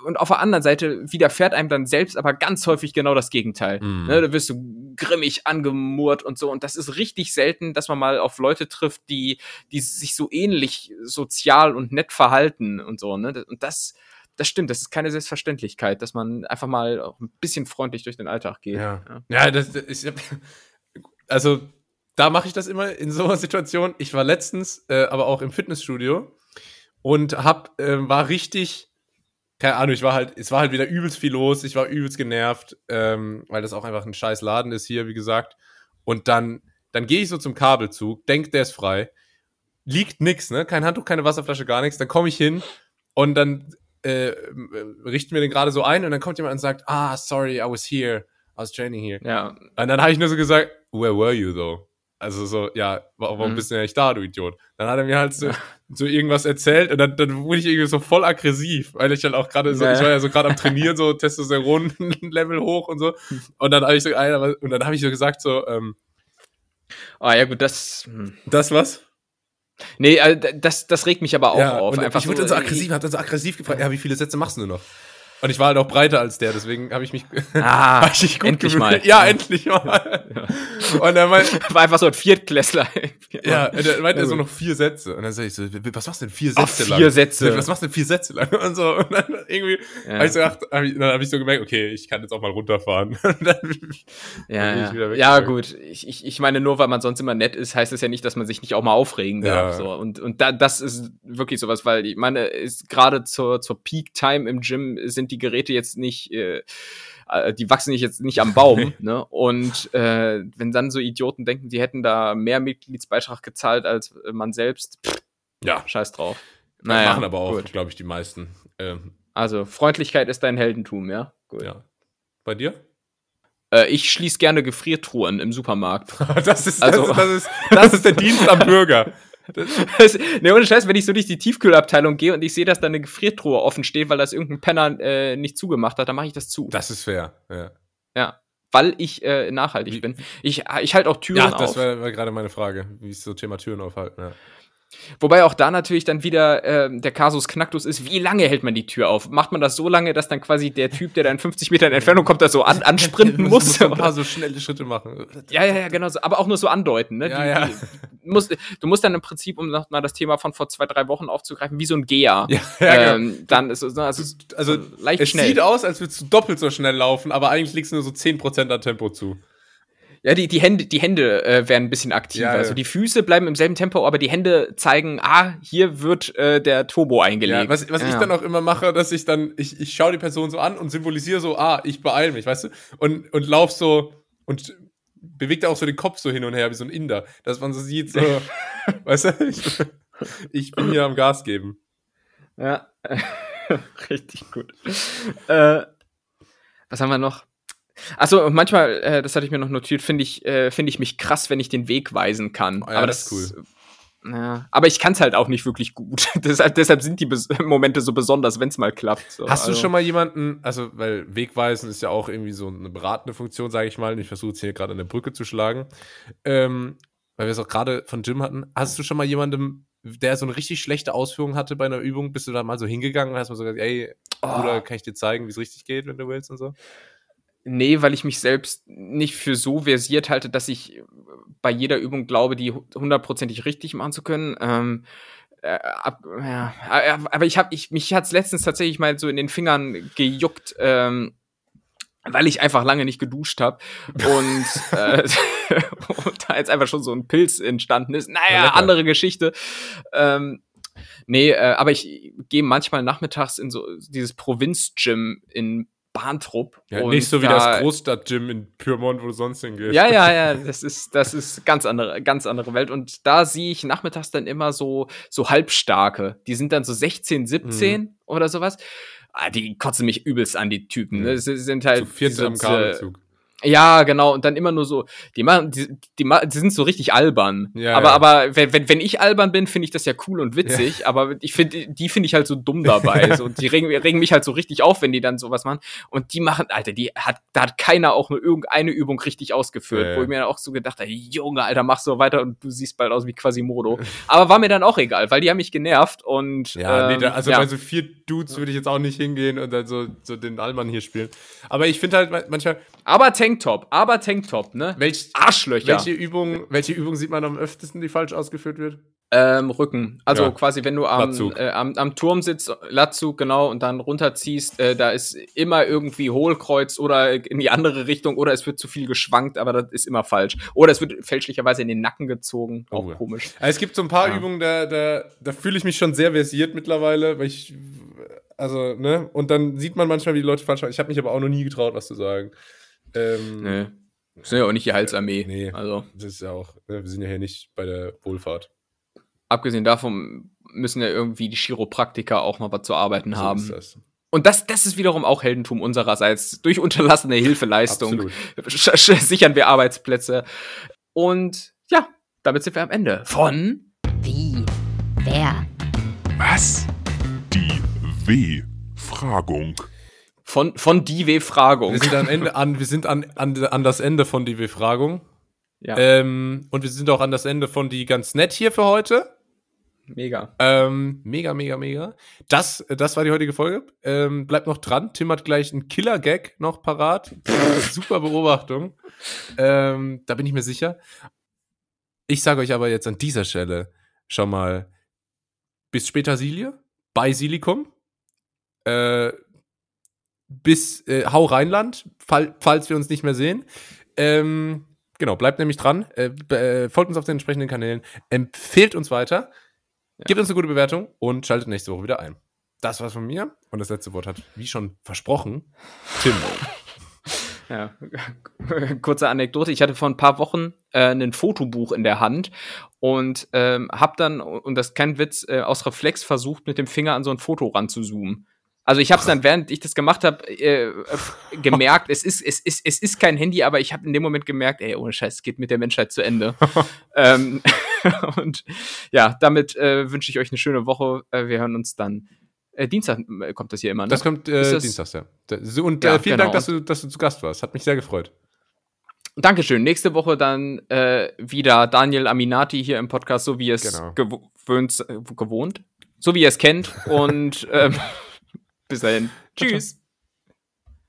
und auf der anderen Seite widerfährt einem dann selbst aber ganz häufig genau das Gegenteil. Mhm. Ne, da wirst du grimmig angemurrt und so. Und das ist richtig selten, dass man mal auf Leute trifft, die, die sich so ähnlich sozial und nett verhalten und so. Ne? Und das, das stimmt, das ist keine Selbstverständlichkeit, dass man einfach mal auch ein bisschen freundlich durch den Alltag geht. Ja, ja. ja das, ist. Also, da mache ich das immer in so einer Situation. Ich war letztens, äh, aber auch im Fitnessstudio und hab, äh, war richtig keine Ahnung, ich war halt, es war halt wieder übelst viel los, ich war übelst genervt, ähm, weil das auch einfach ein scheiß Laden ist hier, wie gesagt. Und dann, dann gehe ich so zum Kabelzug, denk, der ist frei, liegt nix, ne? Kein Handtuch, keine Wasserflasche, gar nichts. Dann komme ich hin und dann äh, richten wir den gerade so ein und dann kommt jemand und sagt, ah, sorry, I was here, I was training here. Ja. Und dann habe ich nur so gesagt, where were you though? Also so, ja, warum mhm. bist du denn nicht da, du Idiot? Dann hat er mir halt so, so irgendwas erzählt und dann, dann wurde ich irgendwie so voll aggressiv, weil ich dann auch gerade so, ich war ja so gerade am Trainieren, so Testosteron-Level hoch und so. Und dann habe ich so, und dann habe ich so gesagt, so, ähm, Ah, ja, gut, das. Hm. Das was? Nee, äh, das, das regt mich aber auch ja, auf. Und Einfach ich wurde so, dann so aggressiv, hat dann so aggressiv gefragt, ja, wie viele Sätze machst du noch? Und ich war halt auch breiter als der, deswegen habe ich mich ah, hab ich gut endlich mal. Ja, ja, endlich mal. Ja. Und er meint, war einfach so ein Viertklässler. ja, und er meinte so noch vier Sätze. Und dann sage ich so, was machst du denn vier Sätze Ach, lang? Vier Sätze. Was machst du denn vier Sätze lang? Und so. Und dann irgendwie, ja. hab ich so gedacht, hab ich, dann habe ich so gemerkt, okay, ich kann jetzt auch mal runterfahren. ja, ja. ja, gut. Ich, ich, ich meine, nur weil man sonst immer nett ist, heißt es ja nicht, dass man sich nicht auch mal aufregen darf. So. Und, und da, das ist wirklich sowas, weil ich meine, ist gerade zur, zur Peak-Time im Gym sind die Geräte jetzt nicht äh, äh, die wachsen nicht jetzt nicht am Baum, ne? Und äh, wenn dann so Idioten denken, die hätten da mehr Mitgliedsbeitrag gezahlt als man selbst, pff, ja, scheiß drauf. Naja, machen aber auch, glaube ich, die meisten. Ähm. Also, Freundlichkeit ist dein Heldentum, ja? Gut. Ja. Bei dir? Äh, ich schließe gerne Gefriertruhen im Supermarkt. das, ist, also, das, ist, das, ist, das ist der Dienst am Bürger. Das, ne, ohne Scheiß, wenn ich so durch die Tiefkühlabteilung gehe und ich sehe, dass da eine Gefriertruhe offen steht, weil das irgendein Penner äh, nicht zugemacht hat, dann mache ich das zu. Das ist fair, ja. Ja. Weil ich äh, nachhaltig Wie? bin. Ich, ich halte auch Türen auf. Ja, das war, war gerade meine Frage, wie ist so Thema Türen aufhalten, ja. Wobei auch da natürlich dann wieder äh, der Kasus Knacktus ist, wie lange hält man die Tür auf? Macht man das so lange, dass dann quasi der Typ, der da in 50 Metern Entfernung kommt, da so an, ansprinten muss? muss ein paar so schnelle Schritte machen. Ja, ja, ja, genau so. Aber auch nur so andeuten. Ne? Ja, die, ja. Die, musst, du musst dann im Prinzip, um noch mal das Thema von vor zwei, drei Wochen aufzugreifen, wie so ein Geher. Ja, ja, ähm, genau. Dann ist es also, also leicht es schnell. sieht aus, als würdest du doppelt so schnell laufen, aber eigentlich liegst du nur so 10% an Tempo zu. Ja, die, die Hände, die Hände äh, werden ein bisschen aktiver. Ja, ja. Also die Füße bleiben im selben Tempo, aber die Hände zeigen, ah, hier wird äh, der Turbo eingelegt. Ja, was was ich dann auch immer mache, dass ich dann, ich, ich schaue die Person so an und symbolisiere so, ah, ich beeile mich, weißt du? Und, und lauf so und bewegt auch so den Kopf so hin und her, wie so ein Inder, dass man so sieht, so, weißt du, ich, ich bin hier am Gas geben. Ja. Richtig gut. Äh, was haben wir noch? Achso, manchmal, äh, das hatte ich mir noch notiert, finde ich, äh, find ich mich krass, wenn ich den Weg weisen kann. Oh, ja, aber das, ist cool. Ja, aber ich kann es halt auch nicht wirklich gut. deshalb, deshalb sind die Bes Momente so besonders, wenn es mal klappt. So. Hast also. du schon mal jemanden, also, weil Wegweisen ist ja auch irgendwie so eine beratende Funktion, sage ich mal, und ich versuche es hier gerade an der Brücke zu schlagen, ähm, weil wir es auch gerade von Jim hatten. Hast du schon mal jemandem, der so eine richtig schlechte Ausführung hatte bei einer Übung, bist du da mal so hingegangen und hast mal so gesagt, ey, oh. Bruder, kann ich dir zeigen, wie es richtig geht, wenn du willst und so? Nee, weil ich mich selbst nicht für so versiert halte, dass ich bei jeder Übung glaube, die hundertprozentig richtig machen zu können. Ähm, äh, ab, ja, aber ich habe, ich, mich hat es letztens tatsächlich mal so in den Fingern gejuckt, ähm, weil ich einfach lange nicht geduscht habe und, äh, und da jetzt einfach schon so ein Pilz entstanden ist. Naja, ja, andere Geschichte. Ähm, nee, äh, aber ich gehe manchmal nachmittags in so dieses Provinz-Gym in Bahntrupp. Ja, nicht so wie da, das Großstadt-Gym in Pyrmont, wo du sonst hingehst. Ja, ja, ja, das ist, das ist ganz andere, ganz andere Welt. Und da sehe ich nachmittags dann immer so, so halbstarke. Die sind dann so 16, 17 mhm. oder sowas. Ah, die kotzen mich übelst an, die Typen. Ne? Sie sind halt. Zu viert im Kabelzug. Ja, genau. Und dann immer nur so, die machen, die, die, die sind so richtig albern. Ja, aber, ja. aber wenn, wenn ich albern bin, finde ich das ja cool und witzig. Ja. Aber ich finde, die finde ich halt so dumm dabei. so, die regen, regen mich halt so richtig auf, wenn die dann sowas machen. Und die machen, Alter, die hat, da hat keiner auch nur irgendeine Übung richtig ausgeführt, wo ich mir dann auch so gedacht habe, Junge, Alter, mach so weiter und du siehst bald aus wie Quasimodo. aber war mir dann auch egal, weil die haben mich genervt und. Ja, ähm, nee, da, also bei so vier Dudes würde ich jetzt auch nicht hingehen und dann so, so den Allmann hier spielen. Aber ich finde halt manchmal. Aber Tanktop, aber Tanktop, ne? Welch, Arschlöcher. Welche Übung, welche Übung sieht man am öftesten, die falsch ausgeführt wird? Ähm, Rücken. Also ja. quasi, wenn du am, äh, am, am, Turm sitzt, Latzug, genau, und dann runterziehst, äh, da ist immer irgendwie Hohlkreuz oder in die andere Richtung oder es wird zu viel geschwankt, aber das ist immer falsch. Oder es wird fälschlicherweise in den Nacken gezogen. Auch oh, komisch. Also es gibt so ein paar ja. Übungen, da, da, da fühle ich mich schon sehr versiert mittlerweile, weil ich, also, ne, und dann sieht man manchmal, wie die Leute falsch machen. Ich habe mich aber auch noch nie getraut, was zu sagen. Ähm, nee. Wir sind ja auch nicht die Halsarmee. Nee, also. das ist ja auch, ne, wir sind ja hier nicht bei der Wohlfahrt. Abgesehen davon müssen ja irgendwie die Chiropraktiker auch mal was zu arbeiten so haben. Ist das. Und das, das ist wiederum auch Heldentum unsererseits. Durch unterlassene Hilfeleistung sichern wir Arbeitsplätze. Und ja, damit sind wir am Ende von Wie? Wer? Was? Die W-Fragung. Von, von die W-Fragung. Wir sind, am Ende an, wir sind an, an, an das Ende von die W-Fragung. Ja. Ähm, und wir sind auch an das Ende von die ganz nett hier für heute. Mega. Ähm, mega, mega, mega. Das, das war die heutige Folge. Ähm, bleibt noch dran. Tim hat gleich einen Killer-Gag noch parat. Super Beobachtung. Ähm, da bin ich mir sicher. Ich sage euch aber jetzt an dieser Stelle schon mal bis später Silie bei Silikum. Äh, bis äh, Hau Rheinland, fall, falls wir uns nicht mehr sehen. Ähm, genau, bleibt nämlich dran. Äh, äh, folgt uns auf den entsprechenden Kanälen. Empfehlt uns weiter. Ja. Gebt uns eine gute Bewertung und schaltet nächste Woche wieder ein. Das war's von mir. Und das letzte Wort hat, wie schon versprochen, Tim. Ja, kurze Anekdote. Ich hatte vor ein paar Wochen äh, ein Fotobuch in der Hand und ähm, habe dann, und das ist kein Witz, äh, aus Reflex versucht, mit dem Finger an so ein Foto ranzuzoomen. Also ich habe es dann, während ich das gemacht habe, äh, gemerkt, es ist, es, ist, es ist kein Handy, aber ich habe in dem Moment gemerkt, ey, ohne Scheiß, es geht mit der Menschheit zu Ende. ähm, und ja, damit äh, wünsche ich euch eine schöne Woche. Äh, wir hören uns dann. Äh, Dienstag äh, kommt das hier immer, ne? Das kommt äh, das? Dienstags, ja. Und ja, vielen genau. Dank, dass du, dass du zu Gast warst. Hat mich sehr gefreut. Dankeschön. Nächste Woche dann äh, wieder Daniel Aminati hier im Podcast, so wie ihr es genau. gewöhnt, gewohnt, so wie ihr es kennt. Und ähm, bis dahin. Tschüss.